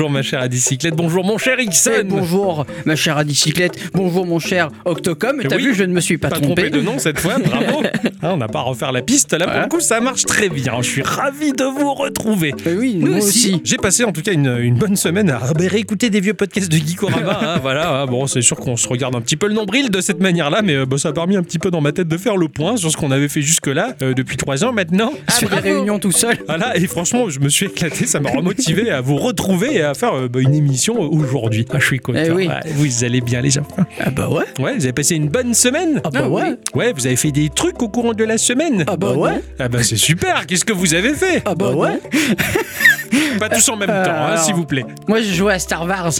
Bonjour ma chère Adicyclette, bonjour mon cher Ixon. Eh, bonjour ma chère Adicyclette, bonjour mon cher Octocom. T'as Oui. vu, je ne me suis pas, Pas trompé. trompé de nom cette fois, bravo. Hein, on n'a pas à refaire la piste, là pour le coup ça marche très bien. Je suis ravi de vous retrouver. Eh oui, nous, aussi. J'ai passé en tout cas une, une bonne semaine à réécouter des vieux podcasts de Geekorama. hein, voilà, hein. bon, c'est sûr qu'on se regarde un petit peu le nombril de cette manière-là, mais euh, bah, ça a permis un petit peu dans ma tête de faire le point sur ce qu'on avait fait jusque-là euh, depuis trois ans maintenant. Je fais des réunions tout seul. Voilà, et franchement, je me suis éclaté, ça m'a remotivé à vous retrouver et à faire euh, bah, une émission aujourd'hui. Ah, je suis content. Eh oui. Vous allez bien, les gens. Ah bah ouais. Ouais, vous avez passé une bonne semaine. Ah bah ouais. Ouais, vous avez fait des trucs au courant de la semaine. Ah bah ouais. Ah bah c'est super, qu'est-ce que vous avez fait? Ah bah ouais. Pas tous en même temps, hein, s'il vous plaît. Moi, j'ai joué à Star Wars.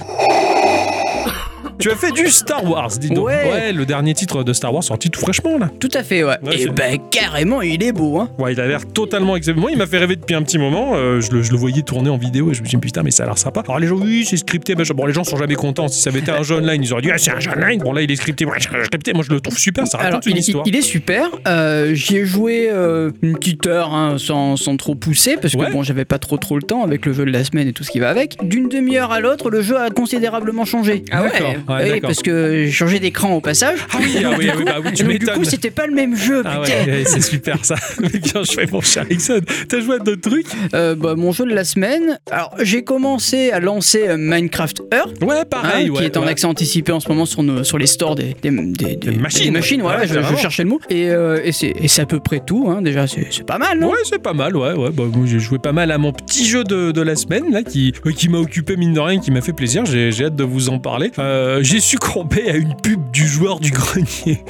Tu as fait du Star Wars, dis donc. Ouais. le dernier titre de Star Wars sorti tout fraîchement là. Tout à fait, ouais. Ouais, Et c'est- ben carrément, il est beau, hein. Ouais, il a l'air totalement exceptionnel. Moi, il m'a fait rêver depuis un petit moment. euh, je, le, je le voyais tourner en vidéo et je me suis dit, putain, mais ça a l'air sympa. Alors, les gens, oui, c'est scripté. machin. Bon, les gens sont jamais contents. Si ça avait été un jeu online, ils auraient dit, ah, c'est un jeu online. Bon, là, il est scripté. Ouais, c'est scripté. Moi, je le trouve super. Ça raconte Alors, une il, histoire. il est super. Euh, J'y ai joué euh, une petite heure hein, sans, sans trop pousser parce que Ouais. bon, j'avais pas trop trop le temps avec le jeu de la semaine et tout ce qui va avec. D'une demi-heure à l'autre, le jeu a considérablement changé. Ah ouais D'accord. Ouais, Oui, parce que j'ai changé d'écran au passage. Ah oui, ah oui, ah oui, bah oui, tu Donc, du coup, c'était pas le même jeu, Ah putain. ouais, ouais, c'est super ça. Mais bien joué, mon cher Ixon. T'as joué à d'autres trucs? Euh, bah, mon jeu de la semaine. Alors, j'ai commencé à lancer euh, Minecraft Earth. Ouais, pareil. hein, qui est en accès anticipé en ce moment sur, nos, sur les stores des, des, des- des- machines. machines. Voilà, je, cherchais le mot. Et, euh, et c'est à peu près tout. hein. Déjà, c'est pas mal, non? Ouais, c'est pas mal, ouais, ouais. Bah, j'ai joué pas mal à mon petit jeu de, de la semaine, là, qui, euh, qui m'a occupé, mine de rien, qui m'a fait plaisir. J'ai j'ai hâte de vous en parler. Euh, j'ai succombé à une pub du joueur du grenier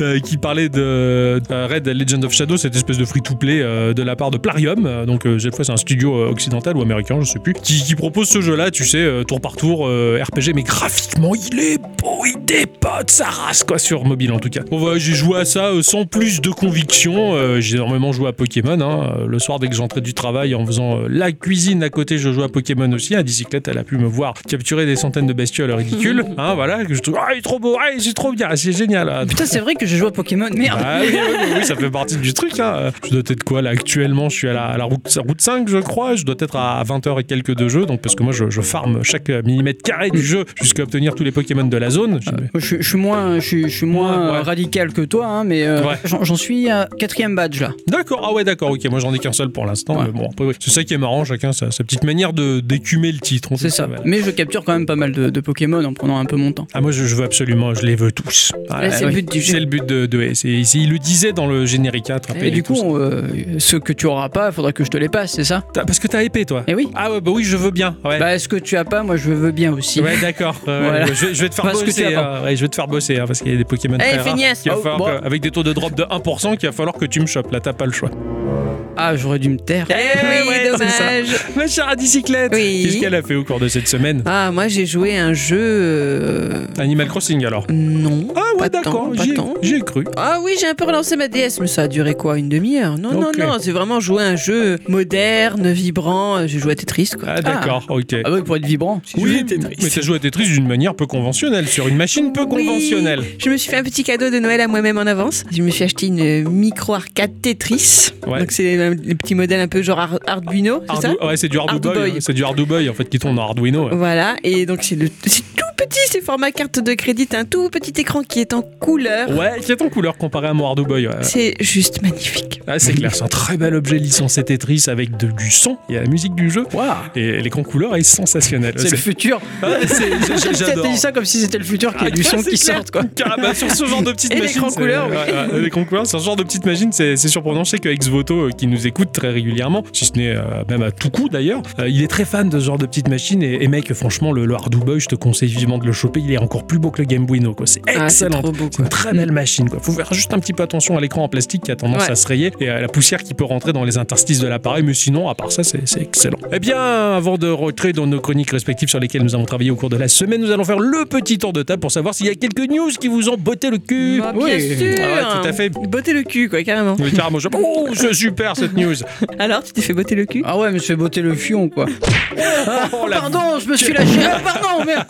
euh, qui parlait de euh, Red Legend of Shadow, cette espèce de free-to-play euh, de la part de Plarium. Euh, donc, euh, cette fois, c'est un studio euh, occidental ou américain, je sais plus, qui, qui propose ce jeu-là, tu sais, euh, tour par tour, euh, RPG, mais graphiquement, il est beau, il dépote sa race, quoi, sur mobile en tout cas. Bon, voilà, j'ai joué à ça euh, sans plus de conviction. Euh, j'ai énormément joué à Pokémon. hein. Euh, Le soir, dès que j'entrais du travail en faisant euh, la cuisine à côté, je jouais à Pokémon aussi. À bicyclette, elle a pu me voir capturer des centaines de bestioles ridicules. Hein, voilà, que je trouve, ah, il est trop beau, ah, c'est trop bien, c'est génial. Ah, Putain, c'est vrai que j'ai joué à Pokémon. Merde. ah oui, oui, oui, oui, ça fait partie du truc. Hein. Je dois être quoi là actuellement Je suis à la, à la route, route 5, je crois. Je dois être à 20h et quelques de jeu. Donc, parce que moi, je, je farme chaque millimètre carré du jeu jusqu'à obtenir tous les Pokémon de la zone. Je- Je, suis- je suis moins, je, suis- moins Ouais, euh, radical que toi, hein, mais euh, Ouais. j'en suis à quatrième badge là. D'accord, ah ouais, d'accord, ok. Moi, j'en ai qu'un seul pour l'instant. Ouais. mais bon, après, c'est ça qui est marrant. Chacun sa, sa petite manière de d'écumer le titre. C'est ça. voilà. Mais je capture quand même pas mal de, de Pokémon en prenant un peu mon temps. Ah, moi, je, je veux absolument, je les veux tous. C'est le but du jeu. C'est le but de, de c'est- Il le disait dans le générique, hein, attraper Et du coup, euh, ceux que tu auras pas, faudra que je te les passe, c'est ça Parce que t'as épée, toi. Eh oui. Ah ouais, bah oui, je veux bien. Ouais. Bah, ce que tu as pas, moi je veux bien aussi. Ouais, d'accord. Voilà. je, vais- je vais te faire Parce que bosser. hein. Ouais, je vais te faire bosser hein, parce qu'il y a des Pokémon Eh, très rares. va Oh, falloir bon. que- avec des taux de drop de 1% qu'il va falloir que tu me chopes. Là, t'as pas le choix. Ah, j'aurais dû me taire. Eh oui, ouais, dommage. Ma chère à bicyclette, Oui. qu'est-ce qu'elle a fait au cours de cette semaine? Ah, moi j'ai joué un jeu. Euh, Animal Crossing alors. Non. Ah ouais, d'accord, tant, pas j'y ai- tant. j'y ai cru. Ah oui, j'ai un peu relancé ma DS, mais ça a duré quoi Une demi-heure? Non, non, non, c'est vraiment jouer à un jeu moderne, vibrant. J'ai joué à Tetris, quoi. Ah d'accord, ok. Ah ouais, pour être vibrant. Oui, joue à Tetris. mais t'as joué à Tetris d'une manière peu conventionnelle, sur une machine peu Oui. conventionnelle. Je me suis fait un petit cadeau de Noël à moi-même en avance. Je me suis acheté une micro arcade Tetris. Ouais. Donc c'est un le petit modèle un peu genre Ar- Arduino, c'est ça? ouais, c'est du hein, c'est du Arduboy en fait qui tourne en Arduino. ouais. Voilà, et donc c'est le c'est tout petit, c'est format carte de crédit, un tout petit écran qui est en couleur. Ouais, qui est en couleur comparé à mon Arduboy. ouais. C'est juste magnifique. Ah, c'est clair, c'est un très bel objet licencié Tetris avec de- du son. Il y a la musique du jeu. Waouh. Et l'écran couleur est sensationnel. C'est le futur. Ah, J'adore. dit ça comme si c'était le futur qu'il y a Ah, du son qui sorte quoi. Car- bah, sur ce genre de petite Et machine. l'écran c'est- couleur, oui. ouais, ouais, l'écran couleur, c'est ce genre de petite machine, c'est surprenant. Je sais que Exvoto, euh, qui nous écoute très régulièrement, si ce n'est euh, même à tout coup d'ailleurs, euh, il est très fan de ce genre de petite machine. Et, et mec, franchement, le, le je te conseille vivement de le choper. Il est encore plus beau que le Game Boy No. quoi. C'est Ah, c'est excellent. trop beau, C'est une très belle machine. Quoi. Faut faire juste un petit peu attention à l'écran en plastique qui a tendance Ouais. à se rayer et à la poussière qui peut rentrer dans les interstices de l'appareil. Mais sinon, à part ça, c'est excellent. Eh bien, avant de rentrer dans nos chroniques respectives sur lesquelles nous avons travaillé au cours de la semaine, nous allons faire le petit tour de table pour savoir s'il y a quelques news qui vous ont botté le cul. Bah, bien Oui. sûr Ah ouais, tout à fait. Botter le cul, quoi, carrément. Oui, carrément. je- Oh, c'est super cette news. Alors, tu t'es fait botter le cul? Ah ouais, mais je fais botter le fion quoi. Oh, la- Pardon, je me suis lâché. Ah, pardon, merde.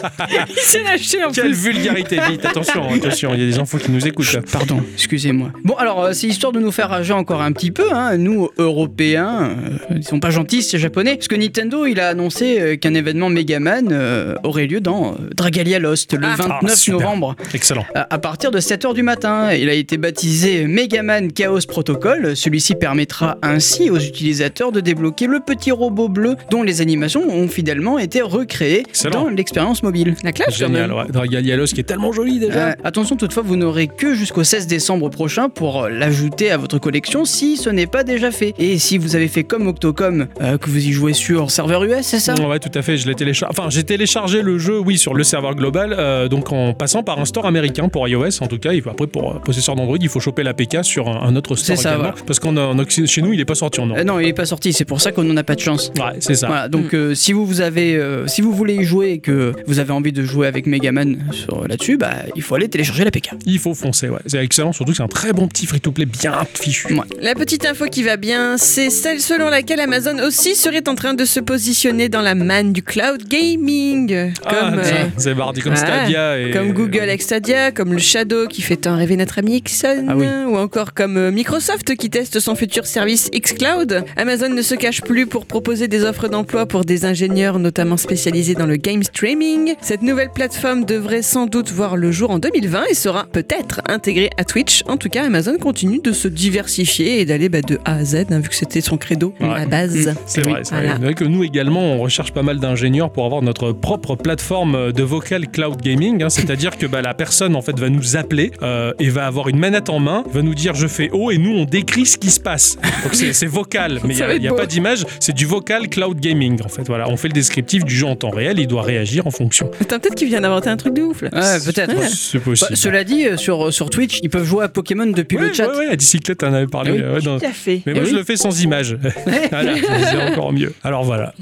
Il s'est en Quelle plus. vulgarité, vite, attention, attention, il y a des enfants qui nous écoutent. là. Pardon, excusez-moi. Bon, alors, euh, c'est histoire de nous faire rager encore un petit peu, hein. nous, Européens, euh, ils sont pas gentils, ces Japonais, parce que Nintendo, il a annoncé euh, qu'un événement Megaman euh, aurait lieu dans euh, Dragalia Lost le Ah. 29 Ah, super. novembre. Excellent. À à partir de 7h du matin, il a été baptisé Megaman Chaos Protocol. Celui-ci permettra ainsi aux utilisateurs de débloquer le petit robot bleu dont les animations ont fidèlement été recréées Excellent. dans l'expérience mobile. La quand Génial, même. ouais. Qui est tellement joli déjà. Euh, attention toutefois, vous n'aurez que jusqu'au 16 décembre prochain pour euh, l'ajouter à votre collection si ce n'est pas déjà fait. Et si vous avez fait comme Octocom, euh, que vous y jouez sur serveur US, c'est ça? Ouais, tout à fait. Je l'ai téléchargé. Enfin, j'ai téléchargé le jeu, oui, sur le serveur global, euh, donc en passant par un store américain pour iOS. En tout cas, il faut, après pour euh, possesseur d'Android, il faut choper l'APK sur un, un autre store C'est ça, voilà. parce qu'en en Occ- chez nous, il est pas sorti en Europe. Euh, Non, il n'est pas sorti, c'est pour ça qu'on n'en a pas de chance. Ouais, c'est ça. Voilà, donc euh, si vous, vous avez, euh, si vous voulez y jouer et que vous avez envie de jouer avec Megaman sur là-dessus, bah il faut aller télécharger l'APK. Il faut foncer, ouais. C'est excellent, surtout que c'est un très bon petit free-to-play bien fichu. Ouais. La petite info qui va bien, c'est celle selon laquelle Amazon aussi serait en train de se positionner dans la manne du cloud gaming. Comme, ah, euh, c'est mardi comme ouais, Stadia et comme Google avec Stadia, comme le Shadow qui fait tant rêver notre ami Ixon, Ah oui. ou encore comme euh, Microsoft qui teste son futur service xCloud. Amazon ne se cache plus pour proposer des offres d'emploi pour des ingénieurs notamment spécialisés dans le game streaming. Cette nouvelle plateforme devrait sans doute voir le jour en 2020 et sera peut-être intégrée à Twitch. En tout cas, Amazon continue de se diversifier et d'aller bah, de A à Z, hein, vu que c'était son credo Ouais. à base. C'est Oui, vrai, c'est voilà. vrai. C'est que nous également, on recherche pas mal d'ingénieurs pour avoir notre propre plateforme de vocal cloud gaming. hein. C'est-à-dire que bah, la personne en fait va nous appeler euh, et va avoir une manette en main, va nous dire je fais haut et nous on décrit ce qui se passe. Donc c'est c'est vocal, mais il n'y a, pas d'image, c'est du vocal cloud gaming en fait. Voilà, on fait le descriptif du jeu en temps réel, il doit réagir en fonction. Attends, peut-être qu'il vient d'inventer un truc de ouf là. Ouais, peut-être. Ouais. C'est Bah, possible. cela dit, euh, sur, sur Twitch, ils peuvent jouer à Pokémon depuis Ouais, le chat. ouais, ouais, à bicyclette, on avait parlé. Ah oui, euh, ouais, dans- Tout à fait. Mais Eh moi, je le fais sans image. voilà, c'est encore mieux. Alors voilà,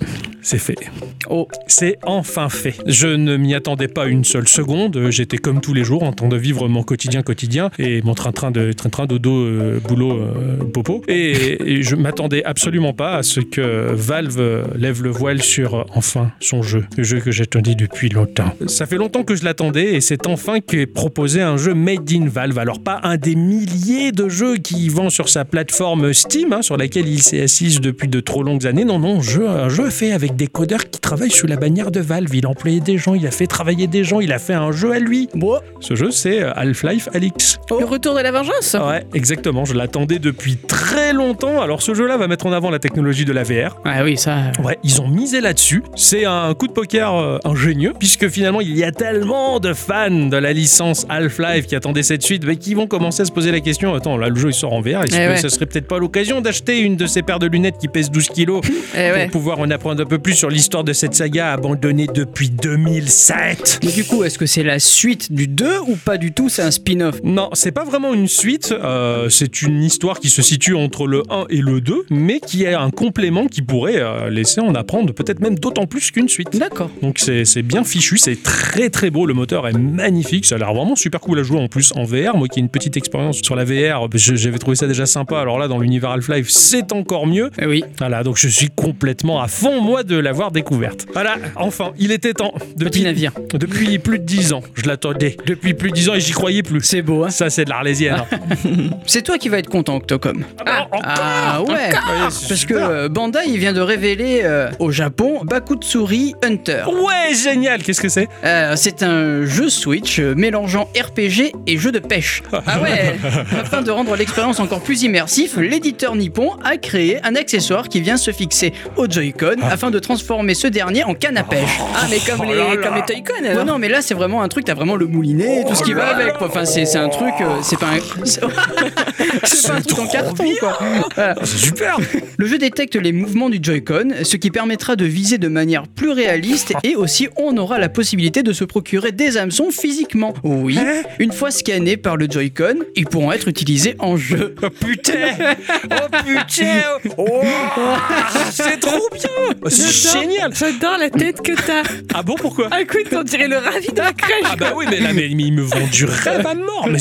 c'est fait. Oh, C'est enfin fait. Je ne m'y attendais pas une seule seconde. J'étais comme tous les jours en train de vivre mon quotidien quotidien et mon train-train de train-train dodo euh, boulot euh, popo. Et, et je m'attendais absolument pas à ce que Valve euh, lève le voile sur euh, enfin son jeu, le jeu que j'attendais depuis longtemps. Ça fait longtemps que je l'attendais et c'est enfin qu'est proposé un jeu made in Valve. Alors pas un des milliers de jeux qui vend sur sa plateforme Steam, hein, sur laquelle il s'est assis depuis de trop longues années. Non, non, jeu, un jeu fait avec des codeurs qui travaillent sous la bannière de Valve. Il a employé des gens, il a fait travailler des gens, il a fait un jeu à lui. bon, Ce jeu, c'est euh, Half-Life Alyx. Le retour de la vengeance Ouais, exactement. Je l'attendais depuis très longtemps. Alors, ce jeu-là va mettre en avant la technologie de la VR. ah oui, ça. Ouais, ils ont misé là-dessus. C'est un coup de poker euh, ingénieux, puisque finalement, il y a tellement de fans de la licence Half-Life qui attendaient cette suite, mais qui vont commencer à se poser la question attends, là, le jeu il sort en VR, est-ce Eh que ouais. ça serait peut-être pas l'occasion d'acheter une de ces paires de lunettes qui pèsent 12 kilos Eh ouais. pour pouvoir en apprendre un peu plus sur l'histoire de cette saga abandonnée depuis 2007 Mais du coup, est-ce que c'est la suite du 2 ou pas du tout? C'est un spin-off Non, c'est pas vraiment une suite, euh, c'est une histoire qui se situe entre le 1 et le 2, mais qui a un complément qui pourrait euh, laisser en apprendre peut-être même d'autant plus qu'une suite. D'accord. Donc c'est bien fichu, c'est très très beau, le moteur est magnifique, ça a l'air vraiment super cool à jouer en plus en VR. Moi qui ai une petite expérience sur la VR, j'avais trouvé ça déjà sympa, alors là dans l'univers Half-Life c'est encore mieux. Eh oui, Voilà, donc je suis complètement à fond moi de l'avoir découverte. Voilà, enfin, il était temps. petit Depuis, navire. depuis plus de 10 ans, je l'attendais. Depuis plus de 10 ans et j'y croyais plus. C'est beau, hein Ça c'est de l'Arlésienne. hein. C'est toi qui vas être content, Octocom. Ah, Ah ouais Ouais, Parce que super. euh, Bandai il vient de révéler euh, au Japon Bakutsuri Hunter. Ouais, génial, qu'est-ce que c'est? Euh, c'est un jeu Switch euh, mélangeant RPG et jeu de pêche. Ah ouais Afin de rendre l'expérience encore plus immersive, l'éditeur nippon a créé un accessoire qui vient se fixer au Joy-Con afin de transformer ce dernier en canne à pêche. Ah, mais comme, Oh les, comme Toy-Con alors. non, mais là c'est vraiment un truc, t'as vraiment le moulinet, tout ce qui va avec. quoi. Enfin, c'est un truc, euh, c'est pas un. C'est c'est pas un truc en carton, bien. quoi. Voilà. Ah, C'est super Le jeu détecte les mouvements du Joy-Con, ce qui permettra de viser de manière plus réaliste et aussi on aura la possibilité de se procurer des hameçons physiquement. Oui, une fois scannés par le Joy-Con, ils pourront être utilisés en jeu. Oh putain Oh putain Oh C'est trop bien Oh, C'est génial. J'adore la tête que t'as. Ah bon, pourquoi Ah, écoute, on dirait le ravi de la crèche. Ah bah oui, mais là, mais, ils me vendent du rêve à mort. Mais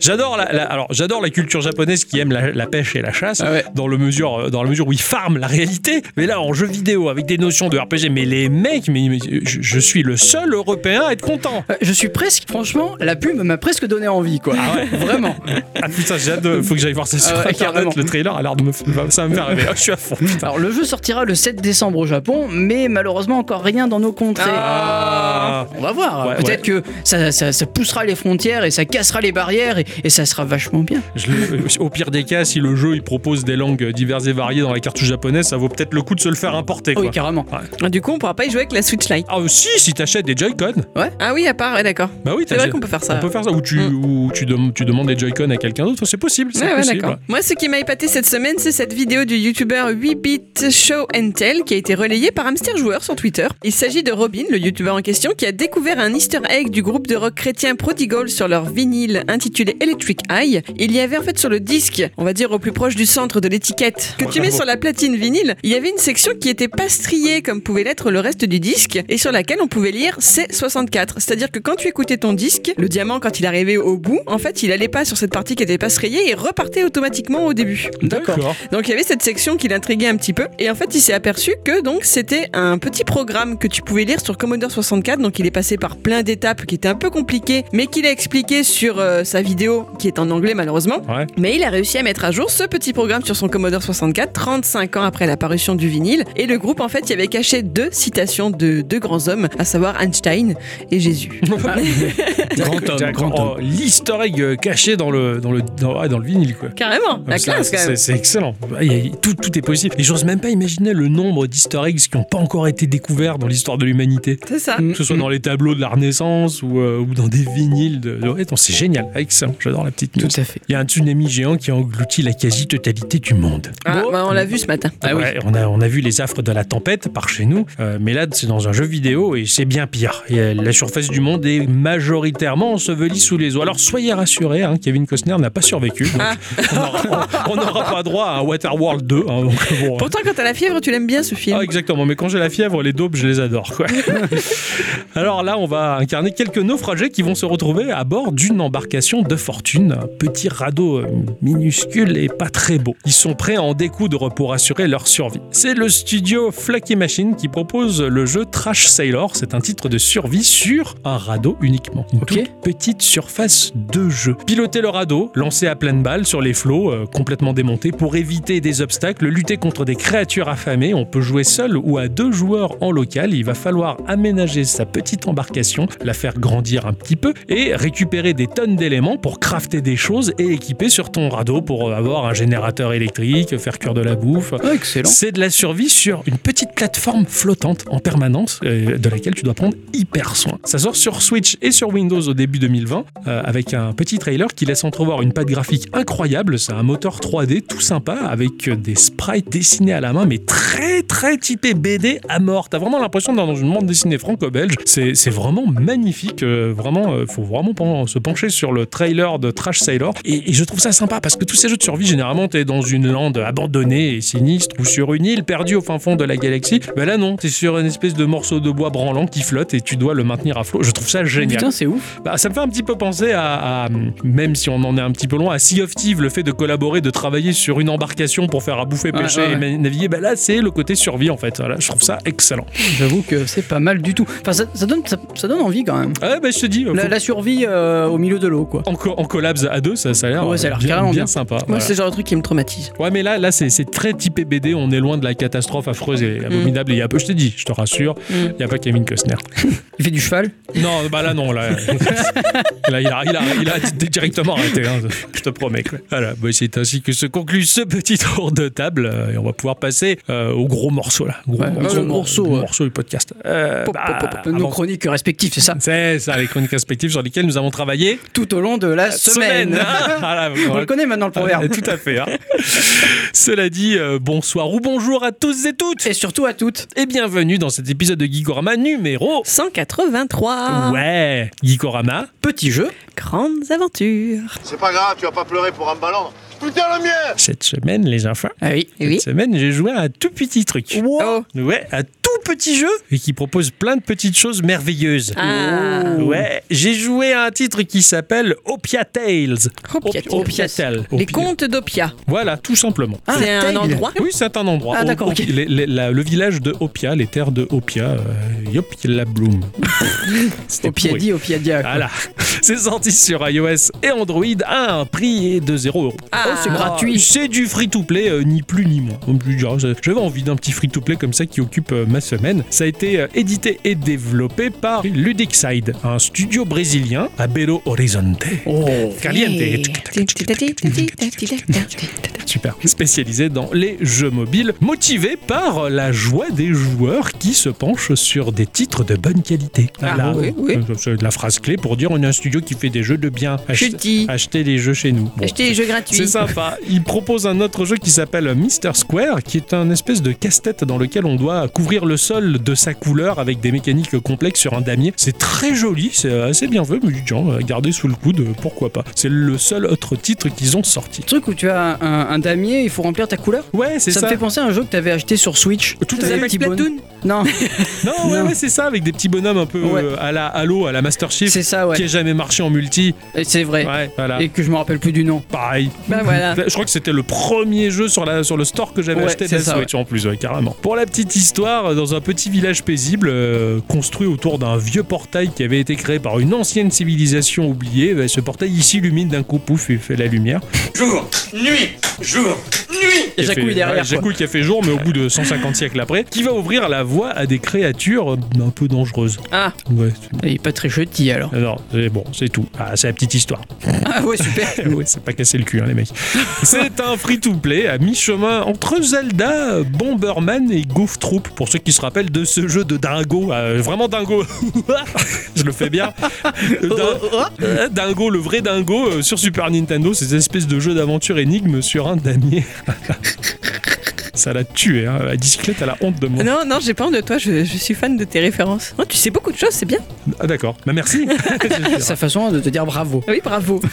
j'adore la, la- alors j'adore la culture japonaise qui aime la, la pêche et la chasse Ah ouais. dans le mesure dans la mesure où ils farment la réalité. Mais là, en jeu vidéo avec des notions de RPG, mais les mecs, mais, mais je, je suis le seul Européen à être content. Euh, Je suis presque, franchement, la pub m'a presque donné envie, quoi. Ah ouais. Vraiment. Ah putain, j'ai hâte de, faut que j'aille voir ça sur Ah ouais, internet. carrément. Le trailer a l'air de me, ça va me faire rêver. Ah, je suis à fond. Putain. Alors, le jeu sortira le 7 décembre au Japon, mais malheureusement, encore rien dans nos contrées. Ah. On va voir. Ouais, Peut-être que ça, ça- ça poussera les frontières et ça cassera les barrières et, et ça sera vachement bien. Je le- au pire des cas, si le jeu il propose des langues diverses et variées dans la cartouche japonaise, ça vaut peut-être le coup de se le faire importer. Quoi. Oui, carrément. Ah, Du coup, on pourra pas y jouer avec la Switch Lite. Ah si, si t'achètes des Joy-Con, Ah oui, à part, ouais, d'accord. bah oui, C'est vrai qu'on peut faire ça. On peut faire ça. Ou tu, Mm. ou tu, dem- tu demandes des Joy-Con à quelqu'un d'autre, c'est possible. C'est Ouais, ouais, possible. d'accord. Moi, ce qui m'a épaté cette semaine, c'est cette vidéo du youtubeur 8-bit Show and Tell qui a été relayée par Hamster Joueur sur Twitter. Il s'agit de Robin, le youtubeur en question, qui a découvert un easter egg du groupe de rock chrétien Prodigal sur leur vinyle intitulé Electric Eye. Il y avait en fait sur le disque, on va dire au plus proche du centre de l'étiquette, que tu mets sur la platine vinyle, il y avait une section qui était pas striée comme pouvait l'être le reste du disque et sur laquelle on pouvait lire C64. C'est-à-dire que quand tu écoutais ton disque, le diamant quand il arrivait au bout, en fait, il allait pas sur cette partie qui était pas striée et repartait automatiquement au début. D'accord. Donc il y avait cette section qui l'intriguait un petit peu et en fait il s'est aperçu que donc c'était un petit programme que tu pouvais lire sur Commodore 64 donc il est passé par plein d'étapes qui étaient un peu compliquées mais qu'il a expliqué sur euh, sa vidéo qui est en anglais malheureusement Ouais. mais il a réussi à mettre à jour ce petit programme sur son Commodore 64 35 ans après l'apparition du vinyle et le groupe en fait y avait caché deux citations de deux grands hommes à savoir Einstein et Jésus. Grand homme, grand homme. Oh, L'easter egg euh, caché dans le, dans le, dans, le vinyle, quoi. Carrément, la Ça, classe quand c'est- même. C'est excellent. Tout, tout est possible. Et j'ose même pas imaginer le nombre d'easter eggs qui n'ont pas encore été découverts dans l'histoire de l'humanité. C'est ça. Que ce soit dans les tableaux de la Renaissance ou, euh, ou dans des vinyles. De... c'est génial. Excellent. J'adore la petite news. Tout à fait. Il y a un tsunami géant qui a englouti la quasi-totalité du monde. Ah, Bon. bah, on l'a vu ce matin. Ah oui. Ouais, on, a, on a vu les affres de la tempête par chez nous, euh, mais là c'est dans un jeu vidéo et c'est bien pire. Et, euh, la surface du monde est majoritairement ensevelie sous les eaux. Alors soyez rassurés, hein, Kevin Costner n'a pas survécu. donc Ah. on n'aura- pas droit à Waterworld 2. hein, donc bon, Pourtant quand t'as la fièvre tu l'aimes bien ce film. ah, exactement, mais quand j'ai la fièvre, les daubes, je les adore. Quoi. Alors là, on va incarner quelques naufragés qui vont se retrouver à bord d'une embarcation de fortune, un petit radeau euh, minuscule et pas très beau. Ils sont prêts à en découdre pour assurer leur survie. C'est le studio Flaky Machine qui propose le jeu Trash Sailor. C'est un titre de survie sur un radeau uniquement. Une toute petite surface de jeu. Piloter le radeau, lancer à pleine balle sur les flots, euh, complètement démontés, pour éviter des obstacles, lutter contre des créatures affamées. On peut jouer seul ou à deux joueurs en local. Il va falloir aménager sa petite embarcation, la faire grandir un petit peu et récupérer des tonnes d'éléments pour crafter des choses et équiper sur ton radeau pour avoir un générateur électrique, faire cuire de la bouffe. Excellent. C'est de la survie sur une petite plateforme flottante en permanence euh, de laquelle tu dois prendre hyper soin. Ça sort sur Switch et sur Windows au début 2020 euh, avec un petit trailer qui laisse entrevoir une patte graphique incroyable. C'est un moteur 3D tout sympa avec des sprites dessinés à la main mais très très typé BD à mort. T'as vraiment l'impression d'être dans une bande dessinée franco-belge. C'est vraiment magnifique. euh, vraiment, euh, faut vraiment se pencher sur le trailer de Trash Sailor. Et, je trouve ça sympa parce que tous ces jeux de survie, généralement, t'es dans une lande abandonnée et sinistre ou sur une île perdue au fin fond de la galaxie. Ben là, non, t'es sur une espèce de morceau de bois branlant qui flotte et tu dois le maintenir à flot. Je trouve ça génial. Putain, c'est ouf. Bah, ça me fait un petit peu penser à, à, même si on en est un petit peu loin, à Sea of Thieves, le fait de collaborer, de travailler sur une embarcation pour faire à bouffer, Ouais, pêcher ouais, et naviguer. Bah, là, c'est le côté survie en fait. Voilà, je trouve ça excellent. J'avoue que c'est pas mal du tout. Enfin, ça, ça donne, ça, ça donne envie quand même. Ah, bah, je te dis, La, faut- la survie euh, au milieu de l'eau, quoi. en, co- en collabs à deux, ça, ça a l'air Ouais, ça a l'air bien, bien bien. sympa. Moi voilà. c'est le genre de truc qui me traumatise. Ouais, mais là, là c'est très typé BD. On est loin de la catastrophe affreuse et abominable. Et il y a peu, je te dis, je te rassure, Mm. il n'y a pas Kevin Costner. Il fait du cheval. Non, bah là, non. Là, là il, a, il, a, il a directement arrêté, hein, je te promets. Quoi. Voilà, bah, c'est ainsi que se conclut ce petit tour de table. euh, Et on va pouvoir passer euh, au gros morceau, là. Gros Ouais, morceau, le morceau, gros ouais. morceau du podcast. Euh, Pop, bah, pop, pop, pop. Nos chroniques respectives, c'est ça. C'est ça, les chroniques respectives sur lesquelles nous avons travaillé. Tout au long de la semaine. hein. Voilà, On voilà. le connaît maintenant le proverbe. Ah, Tout à fait. hein. Cela dit, euh, bonsoir ou bonjour à tous et toutes. Et surtout à toutes. Et bienvenue dans cet épisode de Geekorama numéro. 183 Ouais, Geekorama. Petit jeu. Grandes aventures C'est pas grave, tu vas pas pleurer pour un ballon. Putain le mien Cette semaine, les enfants, Ah oui. Oui. cette semaine, j'ai joué à un tout petit truc. Oh. Ouais, un tout petit jeu et qui propose plein de petites choses merveilleuses. Ah. Ouais, j'ai joué à un titre qui s'appelle Opia Tales. Opia Op- Opia Tales. Les contes d'Opia. Voilà, tout simplement. Ah, c'est un endroit. Oui, c'est un endroit. Ah, d'accord, le village de Opia, les terres de Opia, euh, Yop la Bloom. C'était Au pied pourri. dit, au pied dia. quoi. Voilà. C'est sorti sur iOS et Android à un prix de 0 euros. Ah, Oh, c'est gratuit. C'est du free-to-play, euh, ni plus ni moins. J'avais envie d'un petit free-to-play comme ça qui occupe euh, ma semaine. Ça a été euh, édité et développé par Ludicside, un studio brésilien à Belo Horizonte. Oh. Caliente. Super. Spécialisé dans les jeux mobiles, motivé par la joie des joueurs qui se penchent sur des titres de bonne qualité. Ah, oui, oui. Euh, C'est la phrase clé pour dire on est un studio qui fait des jeux de bien. Je Achetez, dis. achetez les jeux chez nous. Bon. Acheter les jeux gratuits. C'est sympa. Il propose un autre jeu qui s'appelle Mister Square, qui est un espèce de casse-tête dans lequel on doit couvrir le sol de sa couleur avec des mécaniques complexes sur un damier. C'est très joli, c'est assez bien fait, mais du genre, à garder sous le coude, pourquoi pas. C'est le seul autre titre qu'ils ont sorti. Truc où tu as un, un damier, il faut remplir ta couleur? Ouais, c'est Ça, ça. me fait penser à un jeu que tu avais acheté sur Switch. Tout à fait. Splatoon. Non, Non, ouais, c'est ça, avec des petits bonhommes un peu Ouais. euh, à la Halo, à la Master Chief, c'est ça, ouais. qui a jamais marché en multi. C'est vrai. Ouais, voilà. Et que je me rappelle plus du nom. Pareil. Bah voilà. Je crois que c'était le premier jeu sur, la, sur le store que j'avais acheté de la ça, Switch en plus, ouais, carrément. Pour la petite histoire, dans un petit village paisible, euh, construit autour d'un vieux portail qui avait été créé par une ancienne civilisation oubliée, bah, ce portail ici illumine d'un coup, pouf, et fait la lumière. Jour, nuit, jour, nuit Et Qui a Jacouille fait- derrière. Jacouille qui a fait jour, mais au bout de 150 siècles après, qui va ouvrir la voie à des créatures euh, un peu dangereuses. Ah, Ouais, Il est pas très chutty alors. non, c'est bon, c'est tout. Ah, c'est la petite histoire. Ah ouais, super. ouais, c'est pas casser le cul, hein, les mecs. C'est un free-to-play à mi-chemin entre Zelda, Bomberman et Goof Troop, pour ceux qui se rappellent de ce jeu de dingo. euh, vraiment dingo. Je le fais bien. Din- dingo, le vrai dingo euh, sur Super Nintendo, ces espèces de jeux d'aventure énigmes sur un damier. Ça l'a tué, hein. la bicyclette, elle a honte de moi. non, non, j'ai pas honte de toi, je, je suis fan de tes références. Oh, tu sais beaucoup de choses, c'est bien. Ah d'accord, bah merci. Sa façon de te dire bravo. Oui, bravo.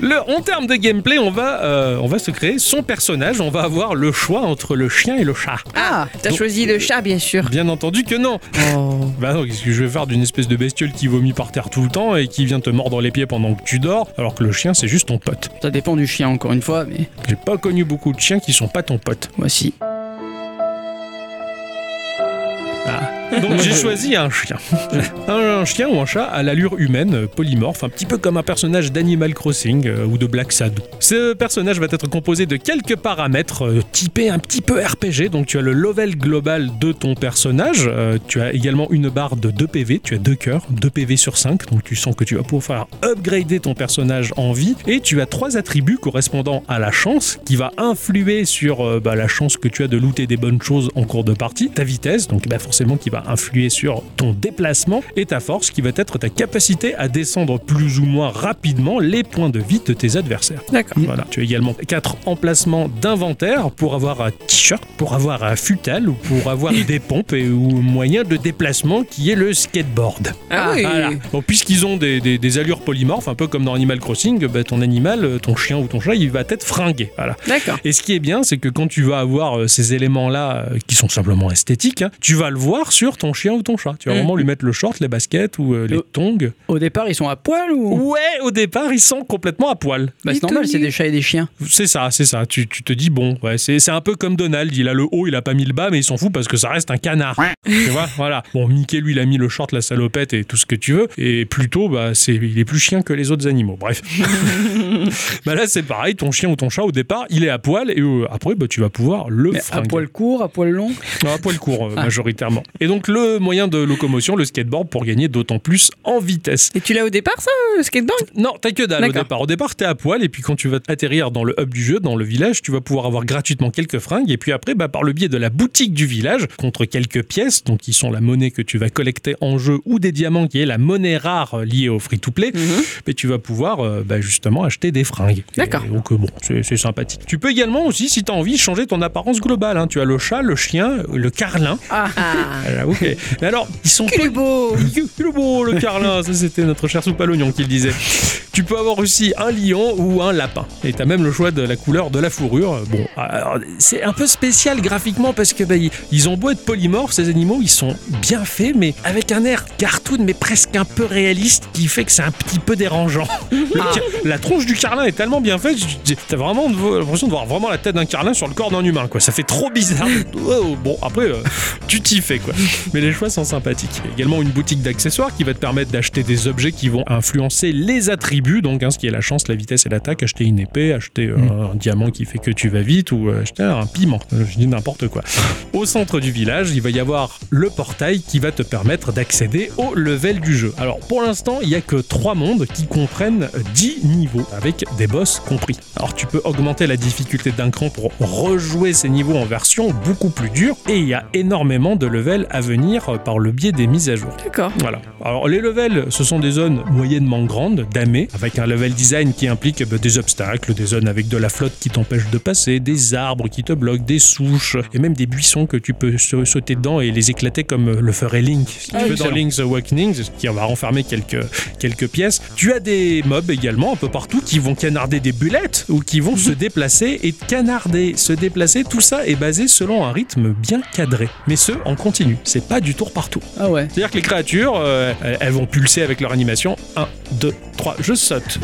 Le, en termes de gameplay, on va, euh, on va se créer son personnage. On va avoir le choix entre le chien et le chat. Ah T'as choisi le chat, bien sûr. Bien entendu que non. Oh. Bah non, qu'est-ce que je vais faire d'une espèce de bestiole qui vomit par terre tout le temps et qui vient te mordre les pieds pendant que tu dors, alors que le chien c'est juste ton pote. Ça dépend du chien encore une fois, mais J'ai pas connu beaucoup de chiens qui sont pas ton pote. moi si. Donc j'ai choisi un chien. Un, chien ou un chat à l'allure humaine, euh, polymorphe, un petit peu comme un personnage d'Animal Crossing euh, ou de Black Sad. Ce personnage va être composé de quelques paramètres euh, typés un petit peu RPG. Donc tu as le level global de ton personnage, tu as également une barre de 2 PV, tu as 2 cœurs, 2 PV sur 5, donc tu sens que tu vas pouvoir upgrader ton personnage en vie. Et tu as trois attributs correspondant à la chance qui va influer sur bah, la chance que tu as de looter des bonnes choses en cours de partie, ta vitesse, donc bah, forcément qui va influer sur ton déplacement, et ta force qui va être ta capacité à descendre plus ou moins rapidement les points de vie de tes adversaires. D'accord. Voilà. Tu as également quatre emplacements d'inventaire pour avoir un t-shirt, pour avoir un futal ou pour avoir des pompes et ou moyen de déplacement qui est le skateboard. Ah, oui. Voilà. Bon, puisqu'ils ont des, des- des allures polymorphes, un peu comme dans Animal Crossing, bah, ton animal, euh, ton chien ou ton chat, il va être fringué. Voilà. D'accord. Et ce qui est bien, c'est que quand tu vas avoir euh, ces éléments-là euh, qui sont simplement esthétiques, hein, tu vas le voir sur ton chien ou ton chat. Tu vas Mm. vraiment lui mettre le short, les baskets ou euh, les Le- tongs. Au départ, ils sont à poil ou Ouais, au départ, ils sont complètement à poil. Bah, c'est normal, c'est des chats et des chiens. C'est ça, c'est ça. Tu, tu te dis, bon, ouais, c'est c'est un peu comme Donald. Il a le haut, il a pas mis le bas, mais il s'en fout parce que ça reste un canard. tu vois, voilà. Bon, Mickey, lui, il a mis le short, la salopette et tout ce que tu veux. Et plutôt, bah, c'est, il est plus chien que les autres animaux. Bref. bah là, c'est pareil. Ton chien ou ton chat, au départ, il est à poil et euh, après, bah, tu vas pouvoir le Mais à poil court, à poil long. Non, à poil court, euh, Ah. majoritairement. Et donc, le moyen de locomotion, le skateboard, pour gagner d'autant plus en vitesse. Et tu l'as au départ, ça, le skateboard? Non, t'as que dalle au départ. Au départ, t'es à poil, et puis quand tu vas atterrir dans le hub du jeu, dans le village, tu vas pouvoir avoir gratuitement quelques fringues, et puis après, bah, par le biais de la boutique du village, contre quelques pièces, donc qui sont la monnaie que tu vas collecter en jeu, ou des diamants, qui est la monnaie rare euh, liée au free-to-play, mais tu vas pouvoir euh, bah, justement acheter des fringues. D'accord. Donc euh, bon, c'est c'est sympathique. Tu peux également aussi, si t'as envie, changer ton apparence globale. hein. Tu as le chat, le chien, le carlin. Ah, Ok. Mais alors, ils sont Qu'il est beau il est beau le carlin, ça c'était notre cher soupe à l'oignon qui le disait. Tu peux avoir aussi un lion ou un lapin. Et t'as même le choix de la couleur de la fourrure. Bon, alors, c'est un peu spécial graphiquement parce que bah, ils- ont beau être polymorphes, ces animaux, ils sont bien faits, mais avec un air cartoon, mais presque un peu réaliste, qui fait que c'est un petit peu dérangeant. Le La tronche du carlin est tellement bien faite, tu- t'as vraiment l'impression de voir vraiment la tête d'un carlin sur le corps d'un humain, quoi. Ça fait trop bizarre. Oh, bon, après, euh, tu t'y fais, quoi. Mais les choix sont sympathiques. Il y a également une boutique d'accessoires qui va te permettre d'acheter des objets qui vont influencer les attributs, donc hein, ce qui est la chance, la vitesse et l'attaque, acheter une épée, acheter euh, un diamant qui fait que tu vas vite ou euh, acheter un piment. Euh, Je dis n'importe quoi. Au centre du village, il va y avoir le portail qui va te permettre d'accéder au level du jeu. Alors pour l'instant, il n'y a que 3 mondes qui comprennent 10 niveaux, avec des boss compris. Alors tu peux augmenter la difficulté d'un cran pour rejouer ces niveaux en version beaucoup plus dure, et il y a énormément de levels à venir par le biais des mises à jour. D'accord. Voilà. Alors les levels, ce sont des zones moyennement grandes, damées, avec un level design qui implique bah, des obstacles, des zones avec de la flotte qui t'empêche de passer, des arbres qui te bloquent, des souches, et même des buissons que tu peux sa- sauter dedans et les éclater comme euh, le ferait Link. Si tu Ah, veux dans. Link's Awakening, qui va renfermer quelques, quelques pièces. Tu as des mobs également un peu partout qui vont canarder des bullets ou qui vont se déplacer et canarder, se déplacer. Tout ça est basé selon un rythme bien cadré. Mais ce, en continu. C'est pas du tour par tour. Ah ouais. C'est-à-dire que les créatures, euh, elles- elles vont pulser avec leur animation. 1, 2, 3, je saute.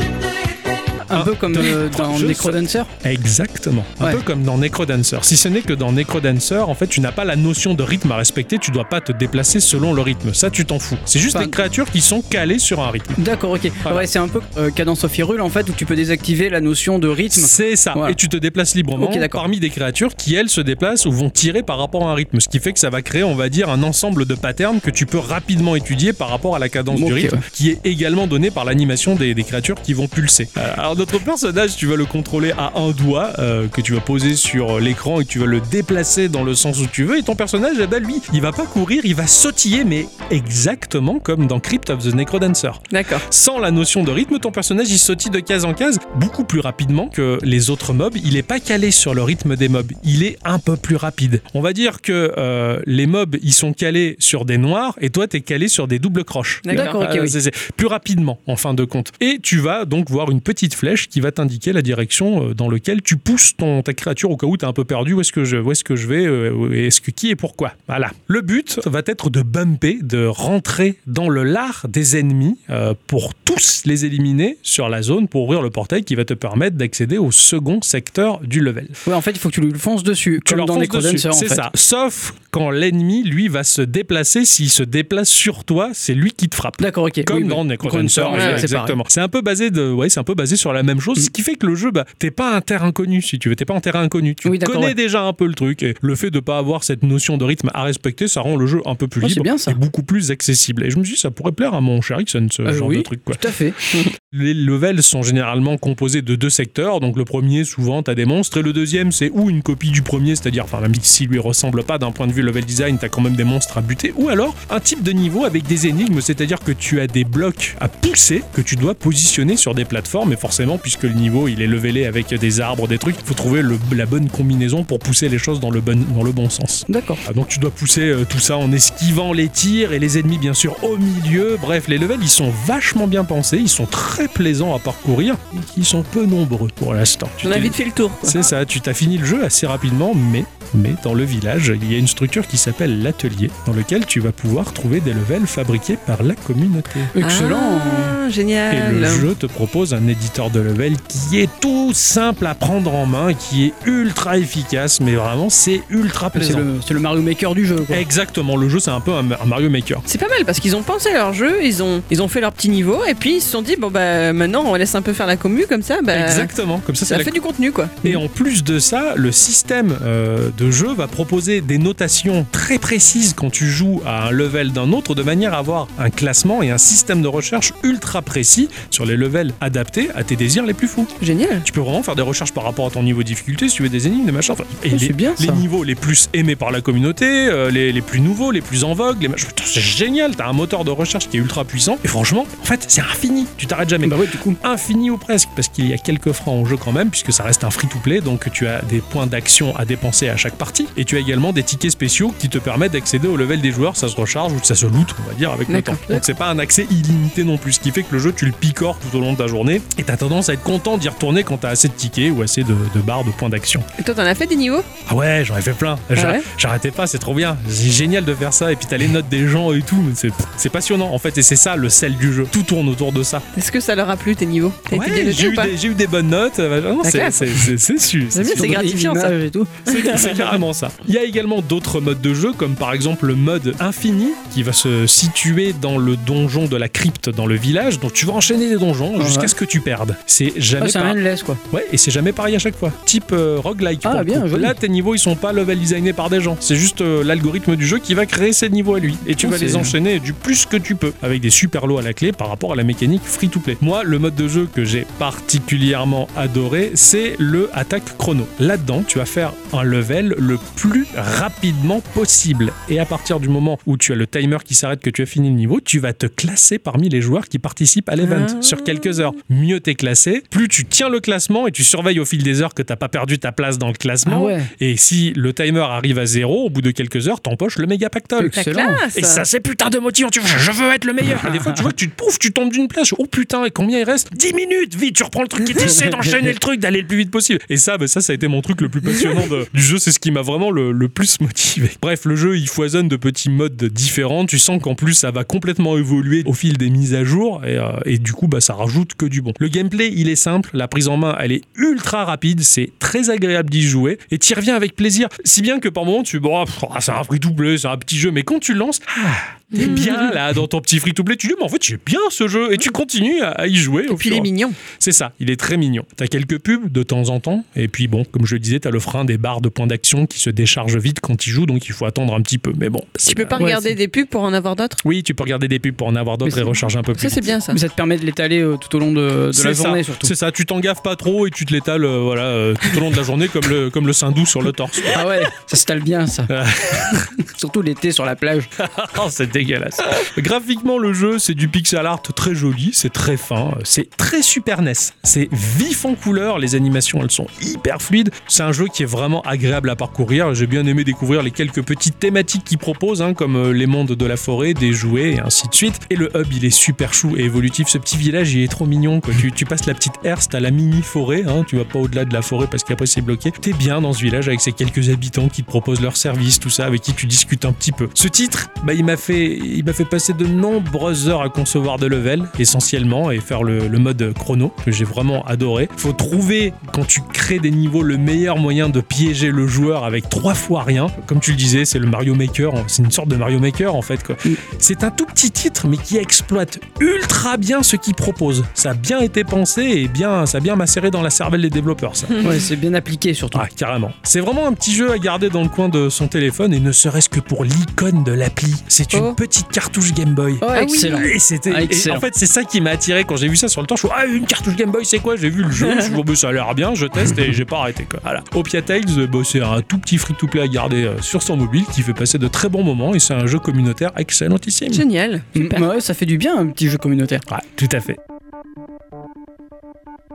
Un Un, peu comme deux, euh, dans Necrodancer. Exactement. Un Ouais. peu comme dans Necrodancer. Si ce n'est que dans Necrodancer, en fait, tu n'as pas la notion de rythme à respecter, tu dois pas te déplacer selon le rythme. Ça, tu t'en fous. C'est juste Enfin, des créatures qui sont calées sur un rythme. D'accord, ok. Voilà. Ouais, c'est un peu euh, Cadence of Hyrule en fait où tu peux désactiver la notion de rythme. C'est ça. Voilà. Et tu te déplaces librement parmi des créatures qui, elles, se déplacent ou vont tirer par rapport à un rythme. Ce qui fait que ça va créer, on va dire, un ensemble de patterns que tu peux rapidement étudier par rapport à la cadence du rythme, ouais. qui est également donnée par l'animation des, des créatures qui vont pulser. Euh, alors, notre personnage, tu vas le contrôler à un doigt, euh, que tu vas poser sur l'écran et tu vas le déplacer dans le sens où tu veux. Et ton personnage, eh ben, lui, il va pas courir, il va sautiller, mais exactement comme dans Crypt of the Necrodancer. D'accord. Sans la notion de rythme, ton personnage il sautille de case en case beaucoup plus rapidement que les autres mobs. Il est pas calé sur le rythme des mobs, il est un peu plus rapide. On va dire que euh, les mobs ils sont calés sur des noirs et toi t'es calé sur des doubles croches. D'accord, ok, Euh, oui. plus rapidement en fin de compte. Et tu vas donc voir une petite flèche qui va t'indiquer la direction euh, dans laquelle tu pousses ton, ta créature au cas où t'es un peu perdu. Où est-ce que je, où est-ce que je vais euh, Est-ce que qui et pourquoi Voilà. Le but va être de bumper, de rentrer dans le lard des ennemis euh, pour tous les éliminer sur la zone pour ouvrir le portail qui va te permettre d'accéder au second secteur du level. Ouais, en fait, il faut que tu lui fonces dessus, Tu comme leur dans en C'est fait. ça. Sauf quand l'ennemi, lui, va se déplacer. S'il se déplace sur toi, c'est lui qui te frappe. D'accord, ok. Comme Oui, dans Necrodancer, ouais, exactement. C'est un peu basé de, ouais, c'est un peu basé sur la même chose, ce qui fait que le jeu, bah, t'es pas un terrain inconnu, si tu veux, t'es pas un terrain inconnu. Tu Oui, connais ouais. déjà un peu le truc, et le fait de pas avoir cette notion de rythme à respecter, ça rend le jeu un peu plus Oh, libre bien, ça. et beaucoup plus accessible. Et je me suis dit, ça pourrait plaire à mon cher Ixon, ce Euh, genre oui, de truc, quoi. Tout à fait. Les levels sont généralement composés de deux secteurs. Donc le premier, souvent, t'as des monstres. Et le deuxième, c'est ou une copie du premier, c'est-à-dire, enfin, même s'il lui ressemble pas d'un point de vue level design, t'as quand même des monstres à buter. Ou alors un type de niveau avec des énigmes, c'est-à-dire que tu as des blocs à pousser que tu dois positionner sur des plateformes. Et forcément, puisque le niveau il est levelé avec des arbres, des trucs, il faut trouver le- la bonne combinaison pour pousser les choses dans le bon, dans le bon sens. D'accord. Ah, Donc tu dois pousser euh, tout ça en esquivant les tirs et les ennemis bien sûr au milieu. Bref, les levels ils sont vachement bien pensés, ils sont très plaisants à parcourir et qui sont peu nombreux pour l'instant. Tu On a vite fait le tour. C'est ça, tu t'as fini le jeu assez rapidement, mais mais dans le village, il y a une structure qui s'appelle l'atelier, dans lequel tu vas pouvoir trouver des levels fabriqués par la communauté. Excellent. Ah, Et génial. le jeu te propose un éditeur de level qui est tout simple à prendre en main, qui est ultra efficace, mais vraiment c'est ultra plaisant. c'est le Mario Maker du jeu. Quoi. Exactement, le jeu c'est un peu un, un Mario Maker. C'est pas mal parce qu'ils ont pensé à leur jeu, ils ont, ils ont fait leur petit niveau et puis ils se sont dit bon bah maintenant on laisse un peu faire la commu comme ça, bah, Exactement, comme ça c'est ça la fait du contenu quoi. Et en plus de ça, le système euh, de jeu va proposer des notations très précises quand tu joues à un level d'un autre, de manière à avoir un classement et un système de recherche ultra précis sur les levels adaptés à tes désirs les plus fous. Génial. Tu peux vraiment faire des recherches par rapport à ton niveau de difficulté, si tu veux des énigmes, des machins. Enfin, et les, c'est bien, ça. les niveaux les plus aimés par la communauté, euh, les, les plus nouveaux, les plus en vogue, les machins. C'est génial, t'as un moteur de recherche qui est ultra puissant. Et franchement, en fait, c'est infini. Tu t'arrêtes jamais. Bah ouais, du coup. infini ou presque, parce qu'il y a quelques francs en jeu quand même, puisque ça reste un free-to-play, donc tu as des points d'action à dépenser à chaque partie. Et tu as également des tickets spéciaux qui te permettent d'accéder au level des joueurs. Ça se recharge ou ça se loot, on va dire, avec le temps. Donc c'est pas un accès illimité non plus, ce qui fait que le jeu, tu le picores tout au long de ta journée et t'as tendance à être content d'y retourner quand t'as assez de tickets ou assez de, de barres de points d'action. Et toi, t'en as fait des niveaux? Ah ouais, j'en ai fait plein. J'a- ouais? J'arrêtais pas, c'est trop bien. C'est génial de faire ça. Et puis t'as les notes des gens et tout. C'est- C'est passionnant en fait. Et c'est ça le sel du jeu. Tout tourne autour de ça. Est-ce que ça leur a plu tes niveaux? T'as été bien Ouais, j'ai ou eu, pas? des- j'ai eu des bonnes notes. Euh, non, La c'est- classe. c'est c'est- c'est sûr. J'aime bien, Sur c'est des gratifiant ça. et tout. C'est c'est carrément ça. Il y a également d'autres modes de jeu, comme par exemple le mode infini, qui va se situer dans le donjon de la crypte dans le village. Donc tu vas enchaîner des donjons Ouais. jusqu'à ce que tu perdes. C'est jamais Ah, c'est par- un endless quoi. Ouais, et c'est jamais pareil à chaque fois. Type euh, roguelike. Ah, bien. Là, tes niveaux, ils sont pas level designés par des gens. C'est juste euh, l'algorithme du jeu qui va créer ses niveaux à lui. Et tu Oh, vas les enchaîner du plus que tu peux, avec des super lots à la clé par rapport à la mécanique free-to-play. Moi, le mode de jeu que j'ai particulièrement adoré, c'est le attaque chrono. Là-dedans, tu vas faire un level le plus rapidement possible. Et à partir du moment où tu as le timer qui s'arrête, que tu as fini le niveau, tu vas te classer parmi les joueurs qui participent à l'event Ah. sur quelques heures. Mieux t'es classé, plus tu tiens le classement et tu surveilles au fil des heures que t'as pas perdu ta place dans le classement. Ah ouais. Et si le timer arrive à zéro, au bout de quelques heures, t'empoches le méga pactole. La Excellent. classe Et ça, c'est putain de motivant. Tu vois, je veux être le meilleur. Et des fois, tu vois que tu te poufs, tu tombes d'une place. Oh putain, et combien il reste? 10 minutes. Vite, tu reprends le truc et tu essaies d'enchaîner le truc, d'aller le plus vite possible. Et ça, bah, ça, ça a été mon truc le plus passionnant de- du jeu. C'est ce qui m'a vraiment le, le plus motivé. Bref, le jeu, il foisonne de petits modes différents. Tu sens qu'en plus, ça va complètement évoluer au fil des mises à jour. Et, euh, et du coup, bah, ça rajoute que du bon. Le gameplay, il est simple. La prise en main, elle est ultra rapide. C'est très agréable d'y jouer. Et tu reviens avec plaisir. Si bien que par moment, tu bon, ah, c'est un free to play, c'est un petit jeu. Mais quand tu le lances, ah, T'es bien là dans ton petit free to play, tu dis mais en fait j'ai bien ce jeu et tu continues à, à y jouer. Et au puis il est mignon. c'est ça, il est très mignon. T'as quelques pubs de temps en temps, et puis bon, comme je le disais, t'as le frein des barres de points d'action qui se déchargent vite quand il joue, donc il faut attendre un petit peu. Mais bon. Tu peux pas Ouais, regarder des pubs pour en avoir d'autres? Oui, tu peux regarder des pubs pour en avoir d'autres et recharger un peu plus. Ça, c'est bien ça. Mais ça te permet de l'étaler euh, tout au long de, de la C'est ça, journée surtout. C'est ça, tu t'en gaffes pas trop et tu te l'étales euh, voilà, euh, tout au long de la journée comme le, comme le sein doux sur le torse. Ah ouais, ça s'étale bien ça. surtout l'été sur la plage. Oh, c'est dégueulasse. Graphiquement, le jeu, c'est du pixel art très joli, c'est très fin, c'est très Super NES. C'est vif en couleur, les animations, elles sont hyper fluides. C'est un jeu qui est vraiment agréable à parcourir. J'ai bien aimé découvrir les quelques petites thématiques qu'il propose, hein, comme euh, les mondes de la forêt, des jouets et ainsi de suite. Et le hub, il est super chou et évolutif. Ce petit village, il est trop mignon. Quoi. Tu, tu passes la petite herse, t'as la mini forêt, hein, tu vas pas au-delà de la forêt parce qu'après c'est bloqué. T'es bien dans ce village avec ces quelques habitants qui te proposent leur service, tout ça, avec qui tu discutes un petit peu. Ce titre, bah, il m'a fait, il m'a fait passer de nombreuses heures à concevoir de level, essentiellement, et faire le, le mode chrono, que j'ai vraiment adoré. Faut trouver, quand tu crées des niveaux, le meilleur moyen de piéger le joueur avec trois fois rien. Comme tu le disais, c'est le Mario Maker, c'est une sorte de Mario Maker en fait. Quoi. C'est un tout petit titre, mais qui exploite ultra bien ce qu'il propose. Ça a bien été pensé et bien, ça a bien macéré dans la cervelle des développeurs, ça. Ouais, c'est bien appliqué surtout. Ah, carrément. C'est vraiment un petit jeu à garder dans le coin de son téléphone et ne serait-ce que pour l'icône de l'appli. C'est une Oh. petite cartouche Game Boy. Oh, Ah excellent. Et c'était. Ah, en fait, c'est ça qui m'a attiré quand j'ai vu ça sur le temps. Je suis ah, une cartouche Game Boy, c'est quoi? J'ai vu le jeu, je me bah, ça a l'air bien, je teste et j'ai pas arrêté. Quoi. Voilà. Opia Tales, euh, bah, c'est un tout petit free-to-play à garder euh, sur son mobile qui fait passer de très bons moments et c'est un jeu communautaire excellentissime. Génial. Super. Mm, Ouais, ça fait du bien un petit jeu communautaire. Ouais, tout à fait.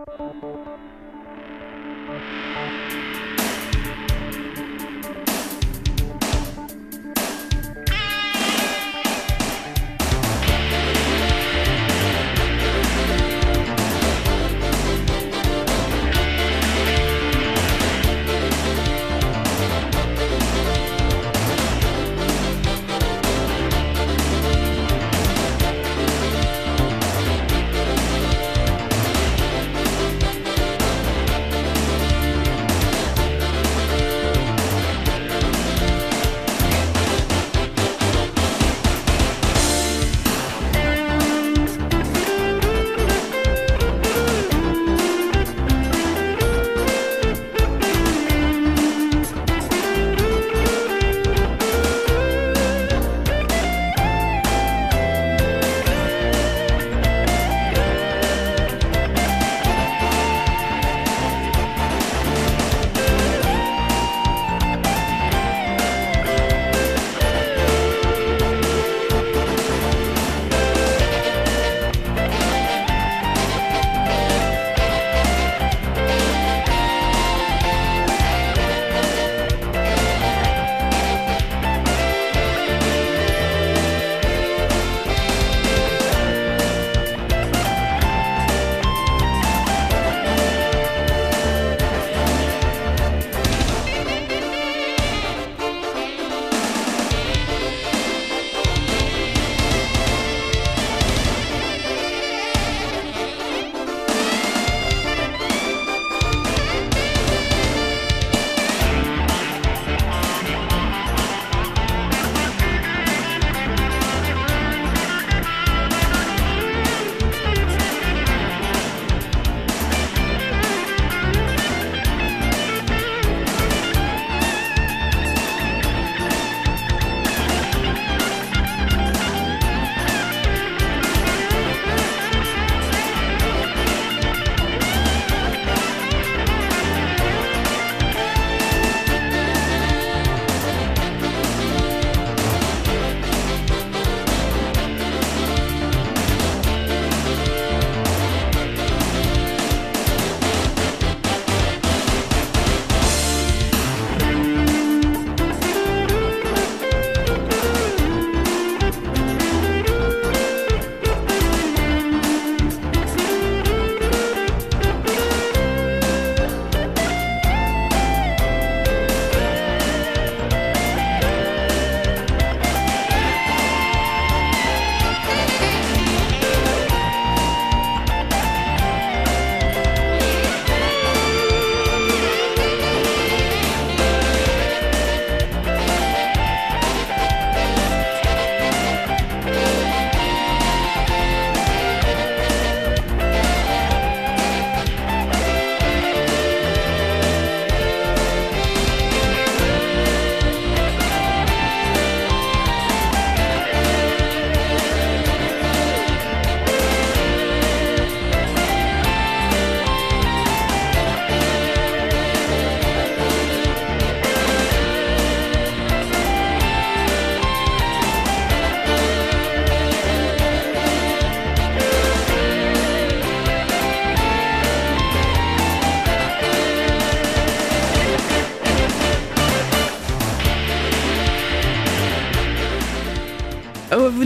Thank you.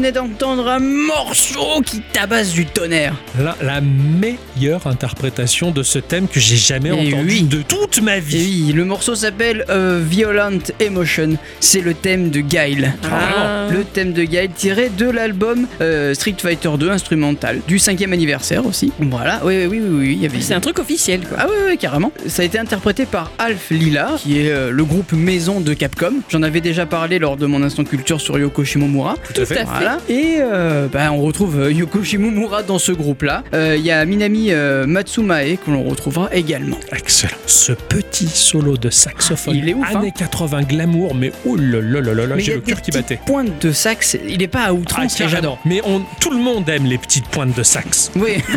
Venez d'entendre un morceau qui tabasse du tonnerre. La, la meilleure interprétation de ce thème que j'ai jamais Eh entendu oui. de toute ma Et vie. oui, le morceau s'appelle euh, Violent Emotion. C'est le thème de Guile. Ah. Le thème de Guile tiré de l'album euh, Street Fighter 2 instrumental du cinquième anniversaire aussi. Voilà, oui, oui, oui, oui, oui, il y avait. C'est un truc officiel, quoi. Ah oui, oui, carrément. Ça a été interprété par Alf Lila, qui est euh, le groupe maison de Capcom. J'en avais déjà parlé lors de mon instant culture sur Yoko Shimomura. Tout à fait. Voilà. Et euh, bah, on retrouve euh, Yoko Shimomura dans ce groupe-là. Euh, Il y a Minami euh, Matsumae que l'on retrouvera également. Excellent. Ce petit solo de saxophone. Il est ouf, hein. Années 80 glamour, mais oh là là là là là, Mais il y j'ai le cœur qui battait. pointes de sax, il est pas à Ah, outrance, et j'adore. Mais on, tout le monde aime les petites pointes de sax. Oui,